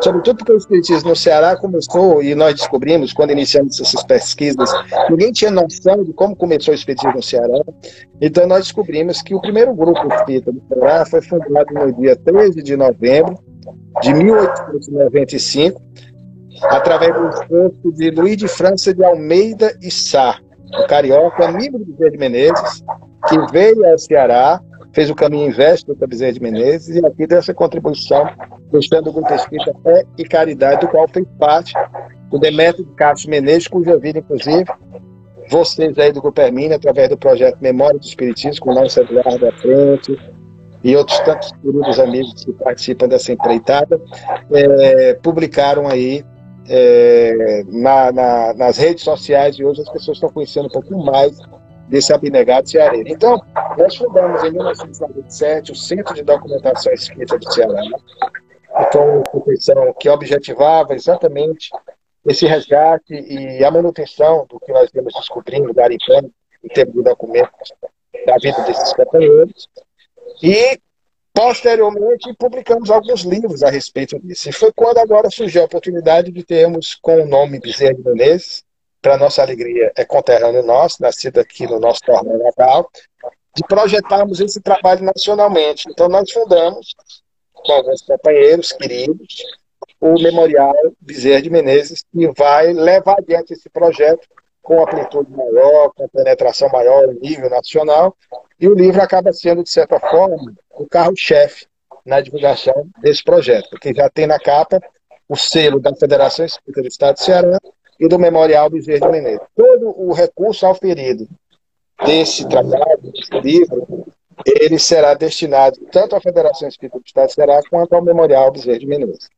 Sobretudo porque o Espiritismo no Ceará começou, e nós descobrimos, quando iniciamos essas pesquisas, ninguém tinha noção de como começou o Espiritismo no Ceará. Então nós descobrimos que o primeiro grupo espírita do Ceará foi fundado no dia 13 de novembro de 1895, através do esforço de Luiz de França de Almeida e Sá, o carioca, amigo do Bezerra de Menezes, que veio ao Ceará, fez o caminho inverso do Bezerra de Menezes e aqui deu essa contribuição, deixando o espírita Fé e Caridade, do qual fez parte o Demetrio de Castro Menezes, cuja vida, inclusive, vocês aí do Grupo Hermínio, através do projeto Memória do Espiritismo, com o nosso Eduardo à frente, e outros tantos queridos amigos que participam dessa empreitada, é, publicaram aí é, na, na, nas redes sociais e hoje as pessoas estão conhecendo um pouco mais desse abnegado cearense. Então, nós fundamos em 1997 o Centro de Documentação Escrita do Ceará, que uma instituição que objetivava exatamente esse resgate e a manutenção do que nós vemos descobrindo, garimpando, em termos de documentos da vida desses companheiros, e, posteriormente, publicamos alguns livros a respeito disso. E foi quando agora surgiu a oportunidade de termos com o nome Bezerra de Menezes, para nossa alegria, é conterrâneo nosso, nascido aqui no nosso torneio natal, de projetarmos esse trabalho nacionalmente. Então, nós fundamos, com alguns companheiros queridos, o Memorial Bezerra de Menezes, que vai levar adiante esse projeto com amplitude maior, com penetração maior em nível nacional, e o livro acaba sendo, de certa forma, o carro-chefe na divulgação desse projeto, porque já tem na capa o selo da Federação Espírita do Estado de Ceará e do Memorial Bezerra de Menezes. Todo o recurso auferido desse trabalho, desse livro, ele será destinado tanto à Federação Espírita do Estado de Ceará quanto ao Memorial Bezerra de Menezes.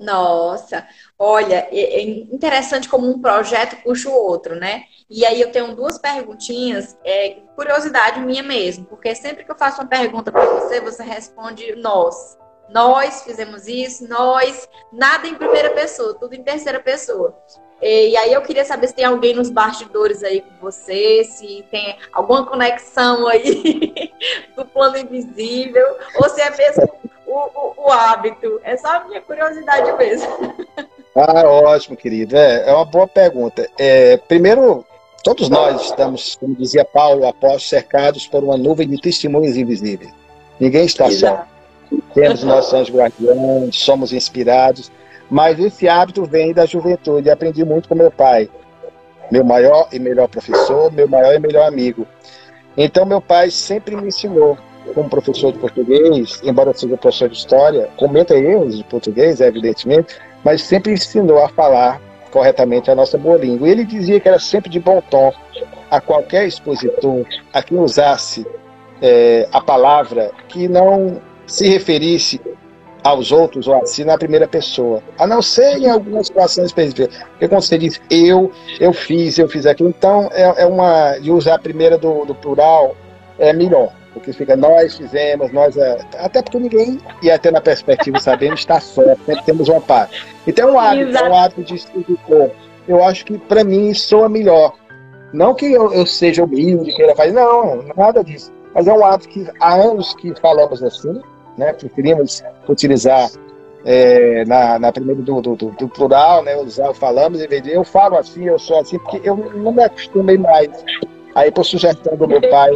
Nossa, olha, é, é interessante como um projeto puxa o outro, né? E aí eu tenho duas perguntinhas, é, curiosidade minha mesmo, porque sempre que eu faço uma pergunta para você, você responde nós. Nós fizemos isso, nós, nada em primeira pessoa, tudo em terceira pessoa. E aí eu queria saber se tem alguém nos bastidores aí com você, se tem alguma conexão aí <laughs> do plano invisível, ou se é mesmo o, o, o hábito. É só a minha curiosidade mesmo. Ah, ótimo, querido. É, é uma boa pergunta. É, primeiro, todos nós estamos, como dizia Paulo, após cercados por uma nuvem de testemunhos invisíveis. Ninguém está só. Temos nossos anjos guardiões, somos inspirados, mas esse hábito vem da juventude. Aprendi muito com meu pai, meu maior e melhor professor, meu maior e melhor amigo. Então, meu pai sempre me ensinou como professor de português, embora seja professor de história, comenta erros de português, evidentemente, mas sempre ensinou a falar corretamente a nossa boa língua. E ele dizia que era sempre de bom tom a qualquer expositor, a quem usasse é, a palavra que não se referisse aos outros ou a si na primeira pessoa, a não ser em algumas situações específicas. Porque quando você diz eu, eu fiz, eu fiz aquilo, então é, é uma. de usar a primeira do, do plural é melhor. Porque fica nós fizemos, nós. É, até porque ninguém, e até na perspectiva sabendo, está só, sempre temos uma parte. Então é um hábito, é um hábito de estudo corpo. Eu acho que para mim soa melhor. Não que eu, eu seja humilde, queira fazer, não, nada disso. Mas é um hábito que há anos que falamos assim, né? Preferimos utilizar é, na, na primeira do, do, do, plural, né? Usar falamos, em vez de eu falo assim, eu sou assim, porque eu não me acostumei mais. Aí, por sugestão do meu pai,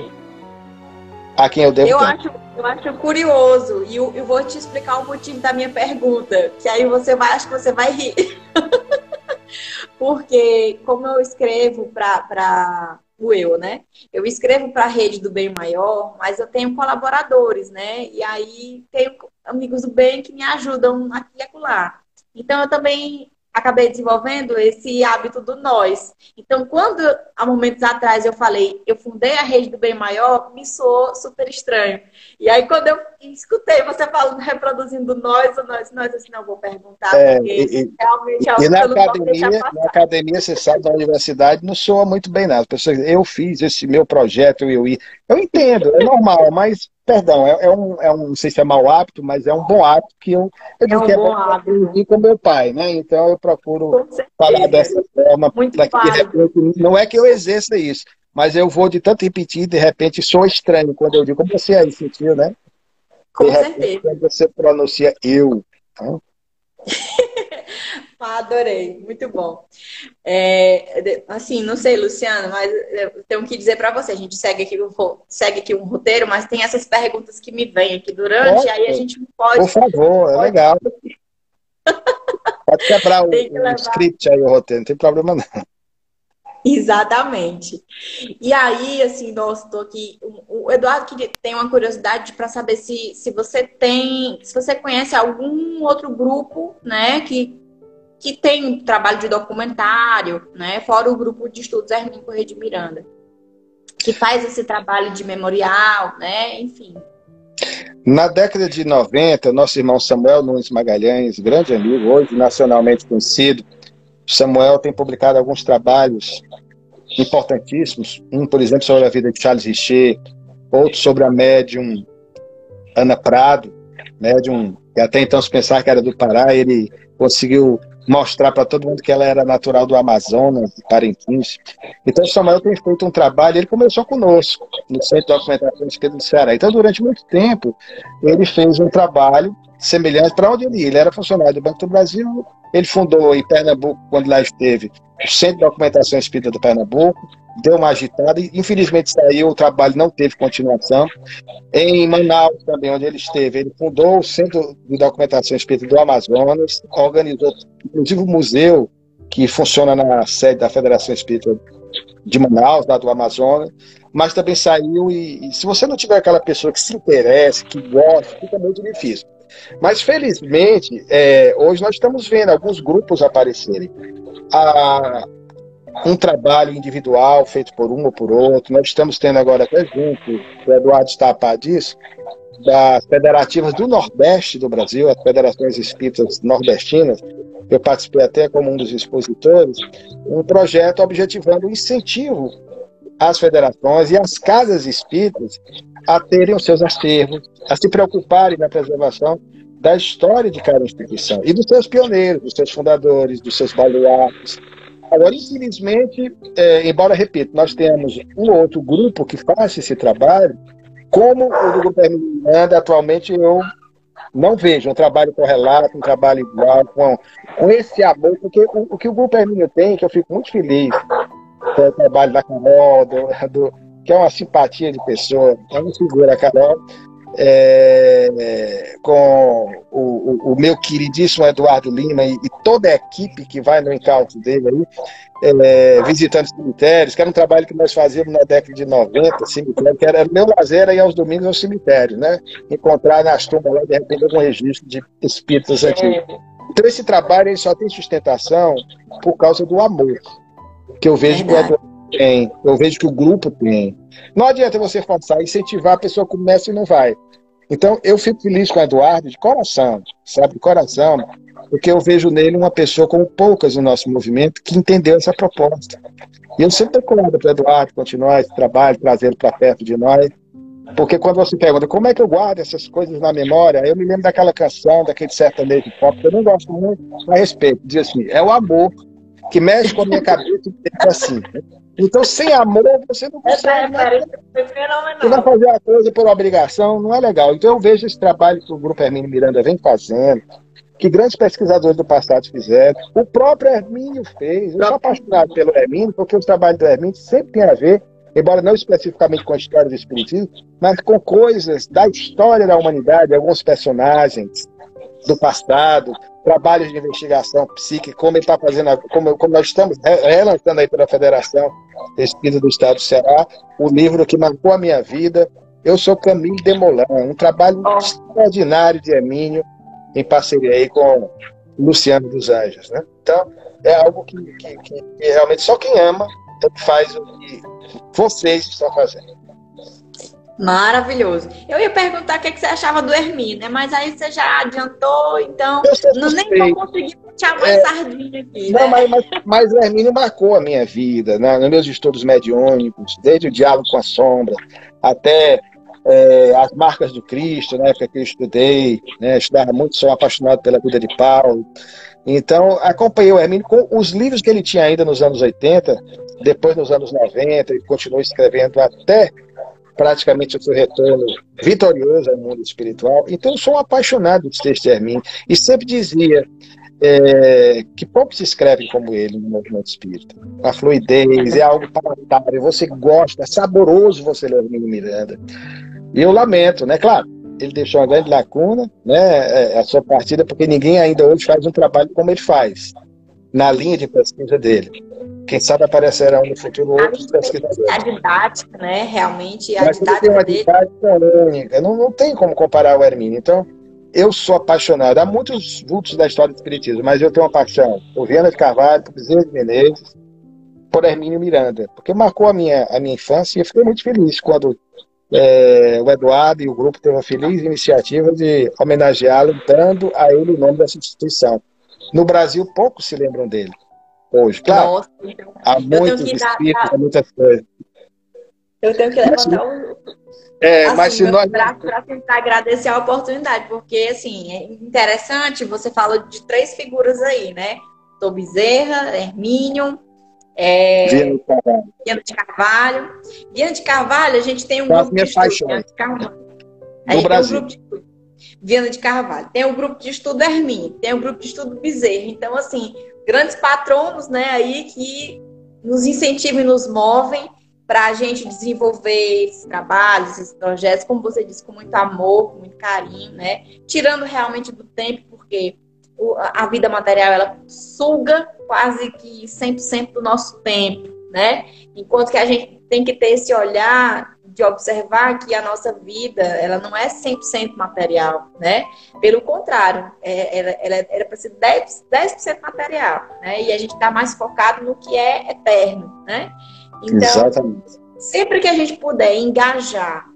a quem eu devo eu acho, eu acho curioso e eu, eu, vou te explicar o motivo da minha pergunta, que aí você vai, acho que você vai rir. <laughs> Porque como eu escrevo para o eu, né? Eu escrevo para a rede do bem maior, mas eu tenho colaboradores, né? E aí tenho amigos do bem que me ajudam aqui e acolá. Então eu também acabei desenvolvendo esse hábito do nós. Então, quando há momentos atrás eu falei, eu fundei a rede do bem maior, me soou super estranho. E aí, quando eu escutei você falando, reproduzindo nós, o nós, nós, assim, não vou perguntar, é, porque e, realmente é e na academia, na academia, você sabe, da universidade, não soa muito bem nada. Pessoas, eu fiz esse meu projeto, eu ia. Eu entendo, é normal, mas perdão, é, é, um, é um, não sei se é mau hábito, mas é um bom hábito que eu, eu é um bom hábito. com meu pai, né? Então eu procuro falar dessa forma que de repente, não é que eu exerça isso, mas eu vou de tanto repetir, de repente sou estranho quando eu digo, como você aí sentiu, né? Com certeza. Quando você pronuncia eu. Então... Adorei, muito bom. É, assim, não sei, Luciano, mas eu tenho que dizer para você, a gente segue aqui, segue aqui um roteiro, mas tem essas perguntas que me vêm aqui durante, pode, aí a gente pode. Por favor, é legal. <laughs> pode quebrar o, o script aí, o roteiro, não tem problema não. Exatamente. E aí, assim, nossa, tô aqui. O Eduardo tem uma curiosidade para saber se, se você tem, se você conhece algum outro grupo, né, que que tem trabalho de documentário, né? Fora o grupo de estudos Hermínio Correia de Miranda, que faz esse trabalho de memorial, né? Enfim. Na década de 90, nosso irmão Samuel Nunes Magalhães, grande amigo, hoje nacionalmente conhecido, Samuel tem publicado alguns trabalhos importantíssimos. Um, por exemplo, sobre a vida de Charles Richer, outro sobre a médium Ana Prado, médium que até então se pensar que era do Pará, ele conseguiu mostrar para todo mundo que ela era natural do Amazonas, de Parintins. Então, Samuel tem feito um trabalho, ele começou conosco, no Centro de Documentação Espírita do Ceará. Então, durante muito tempo, ele fez um trabalho semelhante para onde ele ia. Ele era funcionário do Banco do Brasil, ele fundou em Pernambuco, quando lá esteve, o Centro de Documentação Espírita do Pernambuco, deu uma agitada e infelizmente saiu, o trabalho não teve continuação. Em Manaus também, onde ele esteve, ele fundou o Centro de Documentação Espírita do Amazonas, organizou inclusive o museu que funciona na sede da Federação Espírita de Manaus, lá do Amazonas, mas também saiu e, e se você não tiver aquela pessoa que se interessa, que gosta, fica muito difícil. Mas felizmente, é, hoje nós estamos vendo alguns grupos aparecerem. A, um trabalho individual feito por um ou por outro. Nós estamos tendo agora até junto, o Eduardo está a par disso, das federativas do Nordeste do Brasil, as federações espíritas nordestinas, eu participei até como um dos expositores, um projeto objetivando o incentivo às federações e às casas espíritas a terem os seus acervos, a se preocuparem na preservação da história de cada instituição e dos seus pioneiros, dos seus fundadores, dos seus baluartes, Agora, infelizmente, é, embora, repito, nós temos um outro grupo que faz esse trabalho, como o do Grupo Miranda, atualmente eu não vejo. Um trabalho correlato, um trabalho igual, com, com esse amor, porque o, o que o Grupo Hermínio tem, que eu fico muito feliz, o trabalho da Carol, do, do, que é uma simpatia de pessoa, é uma figura, a Carol, é, com o, o, meu queridíssimo Eduardo Lima e, e, toda a equipe que vai no encalço dele aí, é, visitando cemitérios, que era um trabalho que nós fazíamos na década de 90, cemitério, que era meu lazer aí aos domingos ao cemitério, né? Encontrar nas tumbas lá, de repente, algum registro de espíritos é. antigos. Então esse trabalho ele só tem sustentação por causa do amor que eu vejo que o Eduardo tem, eu vejo que o grupo tem. Não adianta você forçar, incentivar, a pessoa começa e não vai. Então, eu fico feliz com o Eduardo de coração, sabe? De coração, porque eu vejo nele uma pessoa como poucas no nosso movimento que entendeu essa proposta. E eu sempre concordo para o Eduardo continuar esse trabalho, trazendo para perto de nós. Porque quando você pergunta como é que eu guardo essas coisas na memória, eu me lembro daquela canção, daquele sertanejo pop, que eu não gosto muito, a respeito. Diz assim: é o amor que mexe com a minha cabeça e pensa assim. Né? Então, sem amor, você não consegue. É, você vai fazer a coisa por obrigação, não é legal. Então, eu vejo esse trabalho que o Grupo Hermínio Miranda vem fazendo, que grandes pesquisadores do passado fizeram. O próprio Hermínio fez. Eu sou apaixonado pelo Hermínio, porque o trabalho do Hermínio sempre tem a ver, embora não especificamente com a história do Espiritismo, mas com coisas da história da humanidade, alguns personagens do passado, trabalhos de investigação psíquica, como está fazendo, como, como nós estamos relançando aí pela Federação Espírita do Estado do Ceará, o livro que marcou a minha vida. Eu sou Camille Demolan, um trabalho oh. extraordinário de Hermínio, em parceria aí com Luciano dos Anjos. Né? Então, é algo que, que, que, que realmente só quem ama faz o que vocês estão fazendo. Maravilhoso. Eu ia perguntar o que, você achava do Hermínio, né? Mas aí você já adiantou, então não, nem vou conseguir puxar mais é, sardinha aqui. Não, né? mas, mas, mas, o Hermínio marcou a minha vida, né? nos meus estudos mediúnicos, desde o diálogo com a sombra até é, as marcas do Cristo, na época que eu estudei, né, estudava muito, sou apaixonado pela vida de Paulo. Então, acompanhei o Hermínio com os livros que ele tinha ainda nos anos 80, depois nos anos 90, e continuou escrevendo até praticamente o seu retorno vitorioso ao mundo espiritual. Então, sou um apaixonado de Hermínio, e sempre dizia é, que poucos escrevem como ele no movimento espírita. A fluidez é algo palatável, você gosta, é saboroso você ler Hermínio Miranda. E eu lamento, né? Claro, ele deixou uma grande lacuna, né? É, a sua partida, porque ninguém ainda hoje faz um trabalho como ele faz, na linha de pesquisa dele. Quem sabe aparecerão no futuro outros pesquisadores. A didática, né? Realmente, a Mas didática tem uma dele... didática única. Não, não tem como comparar o Hermínio. Então, eu sou apaixonado. Há muitos vultos da história do Espiritismo, mas eu tenho uma paixão por Viana de Carvalho, por Bezerra de Menezes, por Hermínio Miranda, porque marcou a minha, a minha infância e eu fiquei muito feliz quando é, o Eduardo e o grupo teve a feliz iniciativa de homenageá-lo, dando a ele o nome dessa instituição. No Brasil, poucos se lembram dele hoje. Claro, Nossa, então, há muitos espíritos, há muitas coisas. Eu tenho que levantar o. É, assim, mas se nós. Para tentar agradecer a oportunidade, porque, assim, é interessante, você fala de três figuras aí, né? Tô Bezerra, Hermínio é, Viana de Carvalho. Viana de Carvalho. Viana de Carvalho, a gente tem um grupo de estudo. Viana de Carvalho. Aí tem um grupo de estudo. Viana de Carvalho. Tem o um grupo de estudo Hermínio, tem o um grupo de estudo Bezerra. Então, assim, grandes patronos, né, aí que nos incentivam e nos movem para a gente desenvolver esses trabalhos, esses projetos, como você disse, com muito amor, com muito carinho, né? Tirando realmente do tempo, porque a vida material ela suga quase que 100% do nosso tempo, né? Enquanto que a gente tem que ter esse olhar de observar que a nossa vida ela não é 100% material, né? Pelo contrário, é, ela, ela era para ser 10%, 10 material, né? E a gente está mais focado no que é eterno, né? Então, Exatamente. sempre que a gente puder engajar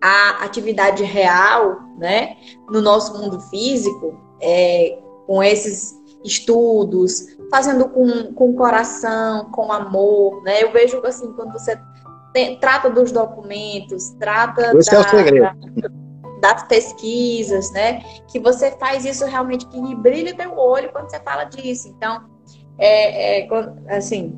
a atividade real, né, no nosso mundo físico, é, com esses estudos, fazendo com, com coração, com amor, né? Eu vejo assim, quando você tem, trata dos documentos, trata Esse da, é o segredo. Da, das pesquisas, né? Que você faz isso realmente que brilha teu olho quando você fala disso. Então, é, é assim,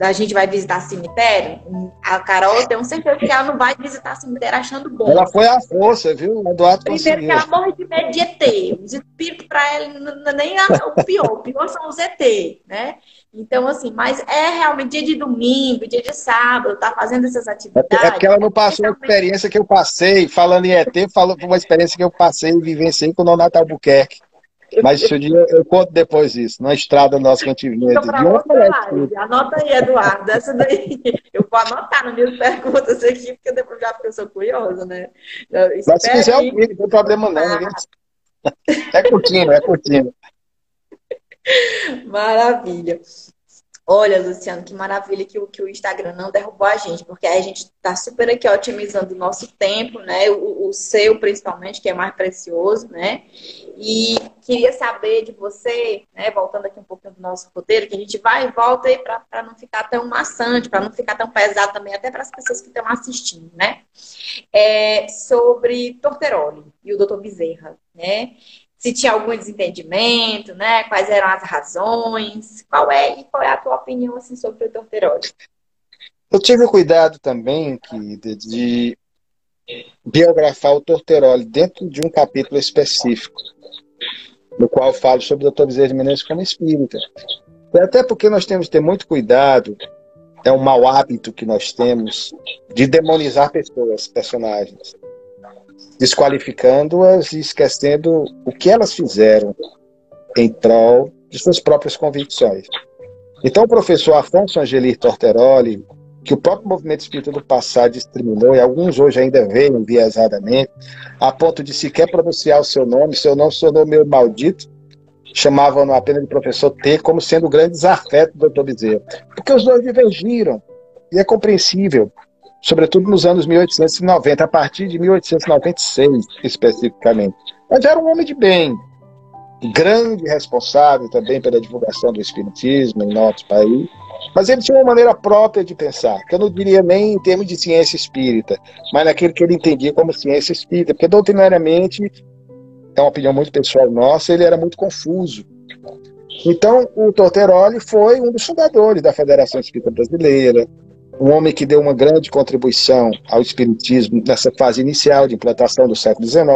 a gente vai visitar cemitério, a Carol tem um certeza que ela não vai visitar cemitério achando bom. Ela foi à força, viu? O Eduardo Primeiro que ela morre de medo de ET. Os espíritos para ela é nem o pior. O pior são os ET, né? Então, assim, mas é realmente dia de domingo, dia de sábado, tá fazendo essas atividades. É porque ela não passou a experiência que eu passei, falando em ET, falou uma experiência que eu passei e vivenciei com o Nonato Albuquerque. Mas dia eu conto depois isso, na estrada nossa que a gente vinha. Então, Anota aí, Eduardo. Essa daí. Eu vou anotar nas minhas perguntas aqui, porque depois já porque eu sou curiosa, né? Mas se quiser ouvir, não tem problema não. Ah. É curtinho, é curtinho. Maravilha. Olha, Luciano, que maravilha que o, que o Instagram não derrubou a gente, porque a gente está super aqui otimizando o nosso tempo, né? O, o, seu, principalmente, que é mais precioso, né? E queria saber de você, né? Voltando aqui um pouquinho do nosso roteiro, que a gente vai e volta aí para não ficar tão maçante, para não ficar tão pesado também, até para as pessoas que estão assistindo, né? É, sobre Torteroli e o doutor Bezerra, né? Se tinha algum desentendimento, né? Quais eram as razões? Qual é e qual é a tua opinião assim sobre o torterol? Eu tive cuidado também de, de biografar o Torteroli dentro de um capítulo específico, no qual falo sobre o Dr. Bezerra de Menezes como espírita. Até porque nós temos que ter muito cuidado, é um mau hábito que nós temos de demonizar pessoas, personagens desqualificando-as e esquecendo o que elas fizeram em prol de suas próprias convicções. Então, o professor Afonso Angeli Torteroli, que o próprio movimento espírita do passado discriminou, e alguns hoje ainda veem enviesadamente, a ponto de sequer pronunciar o seu nome, seu nome se tornou meio maldito, chamavam-no apenas de professor T, como sendo o grande desafeto do Dr. Bezerra. Porque os dois divergiram, e é compreensível sobretudo nos anos 1890, a partir de 1896 especificamente. Mas era um homem de bem, grande responsável também pela divulgação do espiritismo em nosso país, mas ele tinha uma maneira própria de pensar, que eu não diria nem em termos de ciência espírita, mas naquilo que ele entendia como ciência espírita, porque doutrinariamente, é uma opinião muito pessoal nossa, ele era muito confuso. Então, o Torteroli foi um dos fundadores da Federação Espírita Brasileira, um homem que deu uma grande contribuição ao espiritismo nessa fase inicial de implantação do século XIX,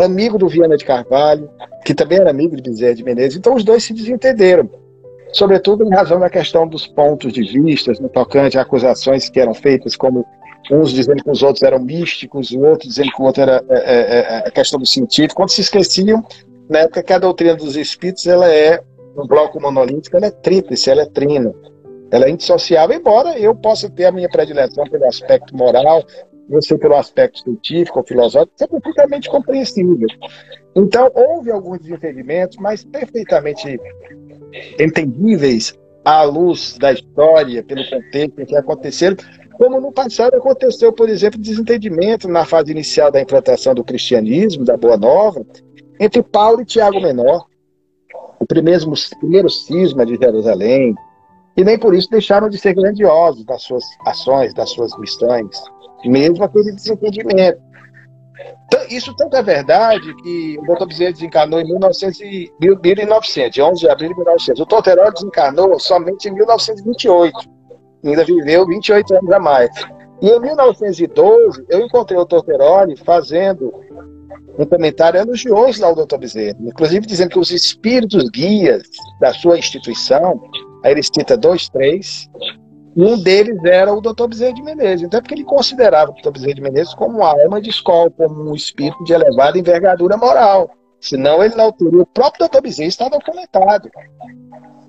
amigo do Viana de Carvalho, que também era amigo de Bezerra de Menezes. Então os dois se desentenderam, sobretudo em razão da questão dos pontos de vista no tocante a acusações que eram feitas, como uns dizendo que os outros eram místicos, o outro dizendo que o outro era é, é, é, a questão do científico, quando se esqueciam, na época que a doutrina dos espíritos ela é um bloco monolítico, ela é tríplice, ela é trina. Ela é indissociável, embora eu possa ter a minha predileção pelo aspecto moral, você pelo aspecto científico ou filosófico, é completamente compreensível. Então, houve alguns desentendimentos, mas perfeitamente entendíveis à luz da história, pelo contexto em que aconteceram, como no passado aconteceu, por exemplo, desentendimento na fase inicial da implantação do cristianismo, da Boa Nova, entre Paulo e Tiago Menor. O primeiro, primeiro cisma de Jerusalém, e nem por isso deixaram de ser grandiosos nas suas ações, nas suas missões, mesmo aquele desentendimento. Isso tanto é verdade que o Dr. Bezerra desencarnou em 1900 e, 1900, 11 de abril de 1900. O Torterol desencarnou somente em 1928. Ainda viveu 28 anos a mais. E em 1912, eu encontrei o Torteroli fazendo um comentário elogioso ao Dr. Bezerra, inclusive dizendo que os espíritos guias da sua instituição Aí ele cita dois, três. Um deles era o Dr. Bezerra de Menezes. Então é porque ele considerava o Dr. Bezerra de Menezes como uma alma de escola, como um espírito de elevada envergadura moral. Senão ele não teria. O próprio Dr. Bezerra está documentado.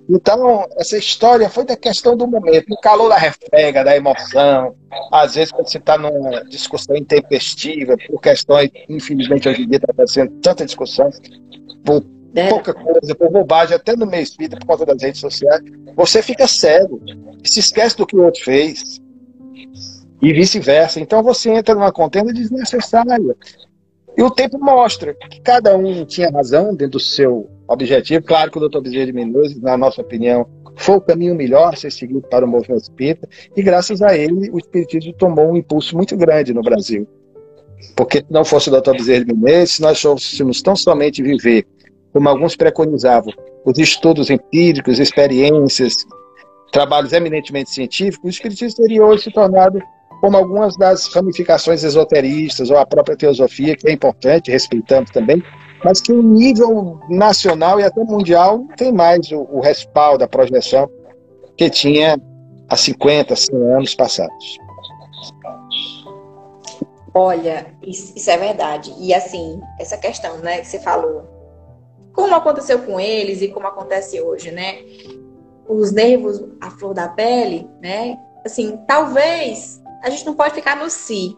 Então, essa história foi da questão do momento, no calor da refrega, da emoção. Às vezes, quando você está numa discussão intempestiva, por questões, infelizmente, hoje em dia está acontecendo tanta discussão, por é. pouca coisa, por bobagem, até no meio espírita, por causa das redes sociais, você fica cego se esquece do que o outro fez. E vice-versa. Então você entra numa contenda desnecessária. E o tempo mostra que cada um tinha razão dentro do seu objetivo. Claro que o doutor Bezerra de Menezes, na nossa opinião, foi o caminho melhor a ser seguido para o movimento espírita. E graças a ele, o espiritismo tomou um impulso muito grande no Brasil. Porque se não fosse o doutor Bezerra de Menezes, se nós fôssemos tão somente viver como alguns preconizavam, os estudos empíricos, experiências, trabalhos eminentemente científicos, o Espiritismo teria hoje se tornado como algumas das ramificações esoteristas ou a própria teosofia, que é importante, respeitamos também, mas que em nível nacional e até mundial não tem mais o, o respaldo, a projeção que tinha há 50, 100 anos passados. Olha, isso, isso, é verdade. E assim, essa questão, né, que você falou, como aconteceu com eles e como acontece hoje, né? Os nervos à flor da pele, né? Assim, talvez a gente não pode ficar no si,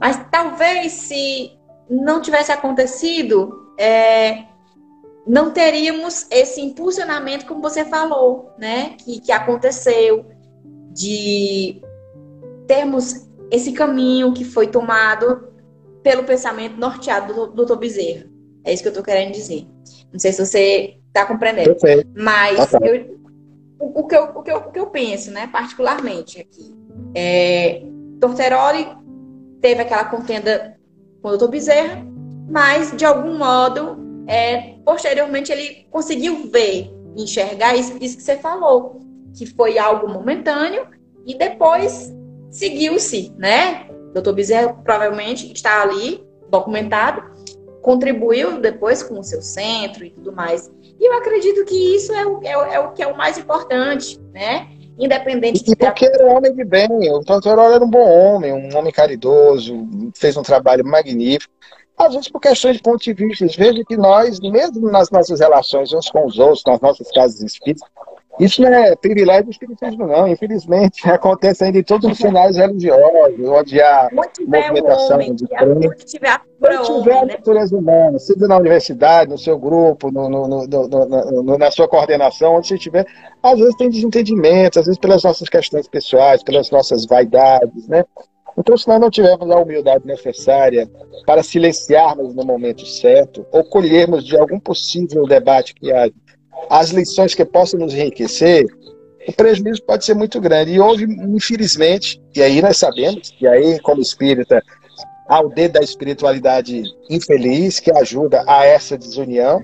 mas talvez se não tivesse acontecido, é, não teríamos esse impulsionamento, como você falou, né? Que, que aconteceu, de termos esse caminho que foi tomado pelo pensamento norteado do, do Dr. Bezerra. É isso que eu estou querendo dizer. Não sei se você está compreendendo. Perfeito. Mas eu, o, o, que eu, o, que eu, o que eu penso, né, particularmente aqui, é, Torteroli teve aquela contenda com o Dr. Bezerra, mas de algum modo, é, posteriormente ele conseguiu ver, enxergar isso, isso que você falou, que foi algo momentâneo e depois seguiu-se, né? Dr. Bezerra provavelmente está ali documentado, contribuiu depois com o seu centro e tudo mais. E eu acredito que isso é o, é, o, é o que é o mais importante, né? Independente de. Porque era um homem de bem, o doutor era um bom homem, um homem caridoso, fez um trabalho magnífico. Às vezes, por questões de ponto de vista, veja que nós, mesmo nas nossas relações uns com os outros, nas nossas casas espíritas, isso não é privilégio do espiritismo, não. Infelizmente, <laughs> acontece ainda em todos os cenários religiosos, onde há movimentação homem, de trem. Onde tiver a tiver né? natureza humana, seja na universidade, no seu grupo, no, no, no, na sua coordenação, onde você estiver, às vezes tem desentendimento, às vezes pelas nossas questões pessoais, pelas nossas vaidades, né? Então, se nós não tivermos a humildade necessária para silenciarmos no momento certo, ou colhermos de algum possível debate que haja as lições que possam nos enriquecer, o prejuízo pode ser muito grande. E houve, infelizmente, e aí nós sabemos, e aí, como espírita, há o dedo da espiritualidade infeliz que ajuda a essa desunião.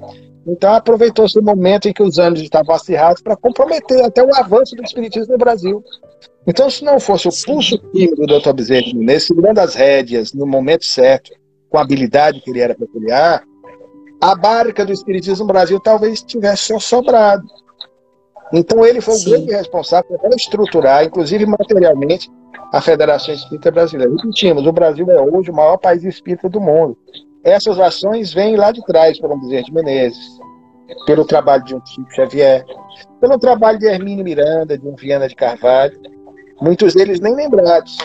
Então, aproveitou-se o momento em que os anos estavam acirrados para comprometer até o avanço do espiritismo no Brasil. Então, se não fosse o pulso firme do Dr. Bezerra Menezes, segurando as rédeas no momento certo, com a habilidade que ele era peculiar, a barca do Espiritismo Brasil talvez tivesse só sobrado. Então ele foi o grande responsável por estruturar, inclusive materialmente, a Federação Espírita Brasileira. Repetimos, o Brasil é hoje o maior país espírita do mundo. Essas ações vêm lá de trás, por um dizer de Menezes, pelo trabalho de um Chico Xavier, pelo trabalho de Hermínio Miranda, de um Viana de Carvalho, muitos deles nem lembrados.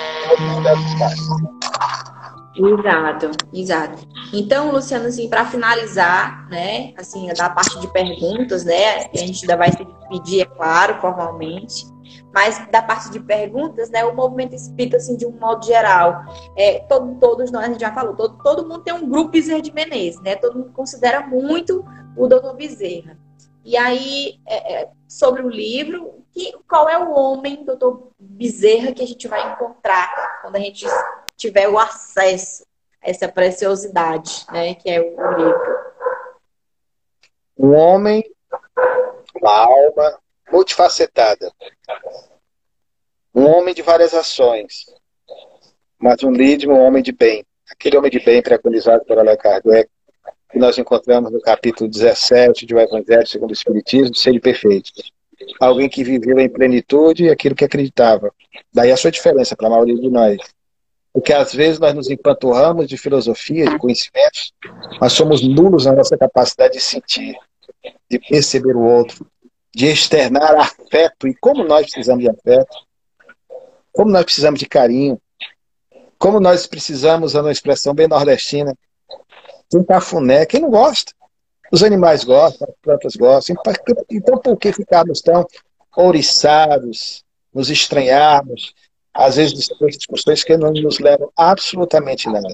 Exato, exato. Então, Luciano, assim, para finalizar, né, assim, da parte de perguntas, né, a gente ainda vai se despedir, é claro, formalmente, mas da parte de perguntas, né, o movimento espírita, assim, de um modo geral, é, todo, todos nós, a gente já falou, todo, todo mundo tem um grupo Bezerra de Menezes, né, todo mundo considera muito o doutor Bezerra. E aí, é, é, sobre o livro, que, qual é o homem, doutor Bezerra, que a gente vai encontrar quando a gente tiver o acesso a essa preciosidade, né, que é o livro. Um homem, uma alma multifacetada. Um homem de várias ações, mas um líder, um homem de bem. Aquele homem de bem preconizado por Allan Kardec, que nós encontramos no capítulo 17 do Evangelho segundo o Espiritismo, ser perfeito. Alguém que viveu em plenitude aquilo que acreditava. Daí a sua diferença para a maioria de nós. Porque às vezes nós nos empanturramos de filosofia, de conhecimentos, mas somos nulos na nossa capacidade de sentir, de perceber o outro, de externar afeto. E como nós precisamos de afeto, como nós precisamos de carinho, como nós precisamos, a uma expressão bem nordestina, um cafuné. Quem não gosta? Os animais gostam, as plantas gostam. Então, por que ficarmos tão ouriçados, nos estranharmos, às vezes discussões que não nos levam absolutamente nada.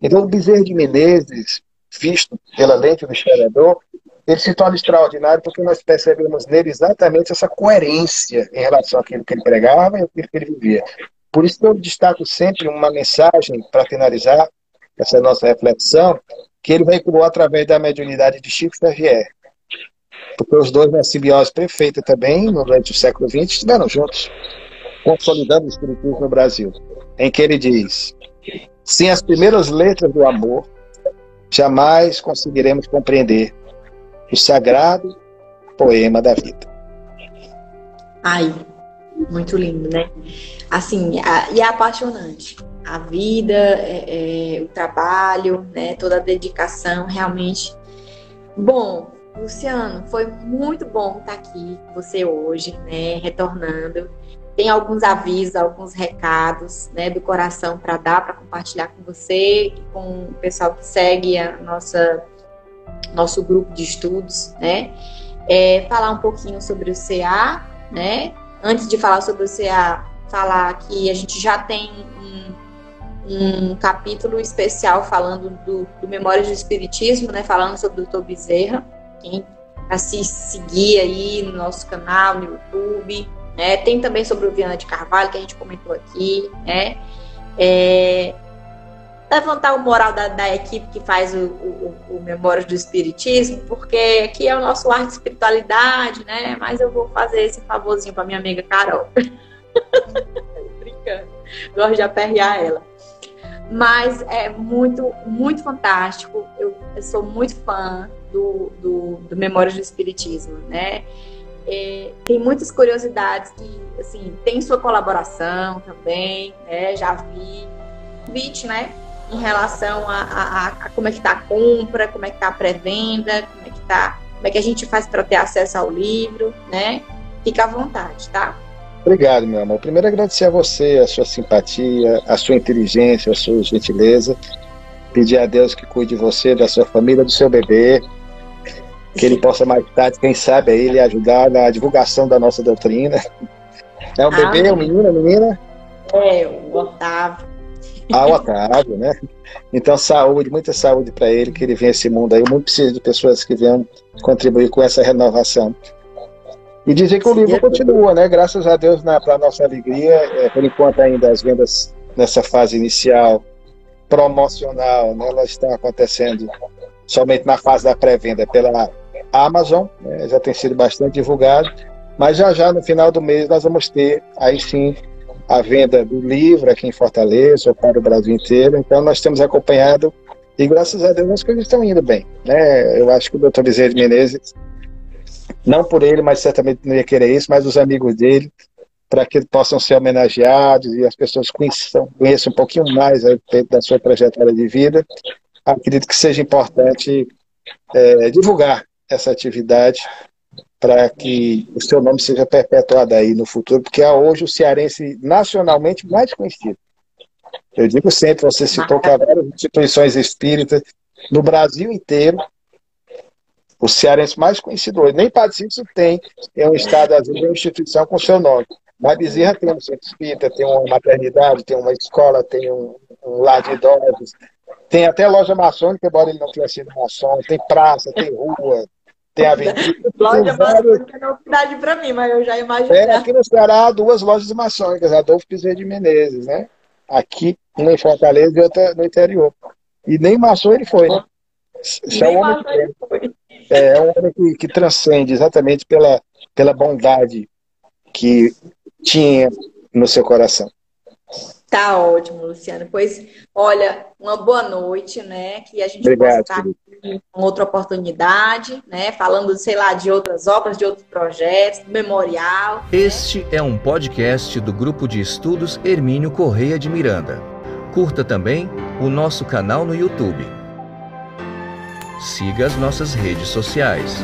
Então, o Bezerra de Menezes, visto pela lente do historiador, ele se torna extraordinário porque nós percebemos nele exatamente essa coerência em relação àquilo que ele pregava e àquilo que ele vivia. Por isso eu destaco sempre uma mensagem para finalizar essa nossa reflexão, que ele veiculou através da mediunidade de Chico Xavier. Porque os dois, na simbiose perfeita também, durante o século XX, estiveram juntos consolidando o Espiritismo no Brasil, em que ele diz: sem as primeiras letras do amor, jamais conseguiremos compreender o sagrado poema da vida. Ai, muito lindo, né? Assim, a, e é apaixonante. A vida, é, é, o trabalho, né? Toda a dedicação, realmente. Bom, Luciano, foi muito bom estar aqui com você hoje, né? Retornando tem alguns avisos, alguns recados né, do coração para dar, para compartilhar com você com o pessoal que segue a nossa, nosso grupo de estudos, né? É, falar um pouquinho sobre o CA, né? Antes de falar sobre o CA, falar que a gente já tem um, um capítulo especial falando do, do Memórias do Espiritismo, né? Falando sobre o Dr. Bezerra. Quem a se seguir aí no nosso canal, no YouTube, né? Tem também sobre o Viana de Carvalho, que a gente comentou aqui, né? É, levantar o moral da, da equipe que faz o, o, o Memórias do Espiritismo, porque aqui é o nosso ar de espiritualidade, né? Mas eu vou fazer esse favorzinho para minha amiga Carol. <laughs> Brincando. Gosto de aperrear ela. Mas é muito, muito fantástico. Eu, eu sou muito fã do, do, do Memórias do Espiritismo, né? É, tem muitas curiosidades que, assim, tem sua colaboração também, né? Já vi convite, né? em relação a, a, a como é que está a compra, como é que está a pré-venda, como é que tá, como é que a gente faz para ter acesso ao livro, né? Fica à vontade, tá? Obrigado, meu amor. Primeiro agradecer a você, a sua simpatia, a sua inteligência, a sua gentileza. Pedir a Deus que cuide de você, da sua família, do seu bebê, que ele possa mais tarde, quem sabe, lhe ajudar na divulgação da nossa doutrina. É um bebê, é um menino, é menina? É, o Otávio ao Otávio, né? Então, saúde, muita saúde para ele, que ele venha esse mundo aí. Muito precisa de pessoas que venham contribuir com essa renovação. E dizer que o livro continua, né? Graças a Deus, para nossa alegria, é, por enquanto ainda as vendas nessa fase inicial promocional, né, elas estão acontecendo somente na fase da pré-venda pela Amazon, né, já tem sido bastante divulgado, mas já já no final do mês nós vamos ter aí sim a venda do livro aqui em Fortaleza ou para o Brasil inteiro. Então, nós temos acompanhado e, graças a Deus, as coisas estão indo bem. Né? Eu acho que o doutor Bezerra Menezes, não por ele, mas certamente não ia querer isso, mas os amigos dele, para que possam ser homenageados e as pessoas conheçam, conheçam um pouquinho mais a respeito da sua trajetória de vida. Acredito que seja importante é, divulgar essa atividade para que o seu nome seja perpetuado aí no futuro, porque é hoje o cearense nacionalmente mais conhecido. Eu digo sempre, você citou várias instituições espíritas no Brasil inteiro, o cearense mais conhecido hoje. Nem Padre tem, é um estado, às vezes, uma instituição com seu nome. Mas Bezerra tem um centro espírita, tem uma maternidade, tem uma escola, tem um, um lar de idosos, tem até loja maçônica, embora ele não tenha sido maçom, tem praça, tem rua, tem avenida. <laughs> Loja maçônica é novidade para mim, mas eu já imaginei. É, aqui no Ceará duas lojas maçônicas, Adolfo Piseiro de Menezes, né? Aqui, uma em Fortaleza e outra no interior. E nem maçom ele foi. Né? É um homem que. É, é um homem que, que transcende exatamente pela, pela bondade que tinha no seu coração. Tá ótimo, Luciano. Pois, olha, uma boa noite, né? Que a gente Obrigado, possa estar com outra oportunidade, né? Falando, sei lá, de outras obras, de outros projetos, do memorial. Este é um podcast do Grupo de Estudos Hermínio Correia de Miranda. Curta também o nosso canal no YouTube. Siga as nossas redes sociais.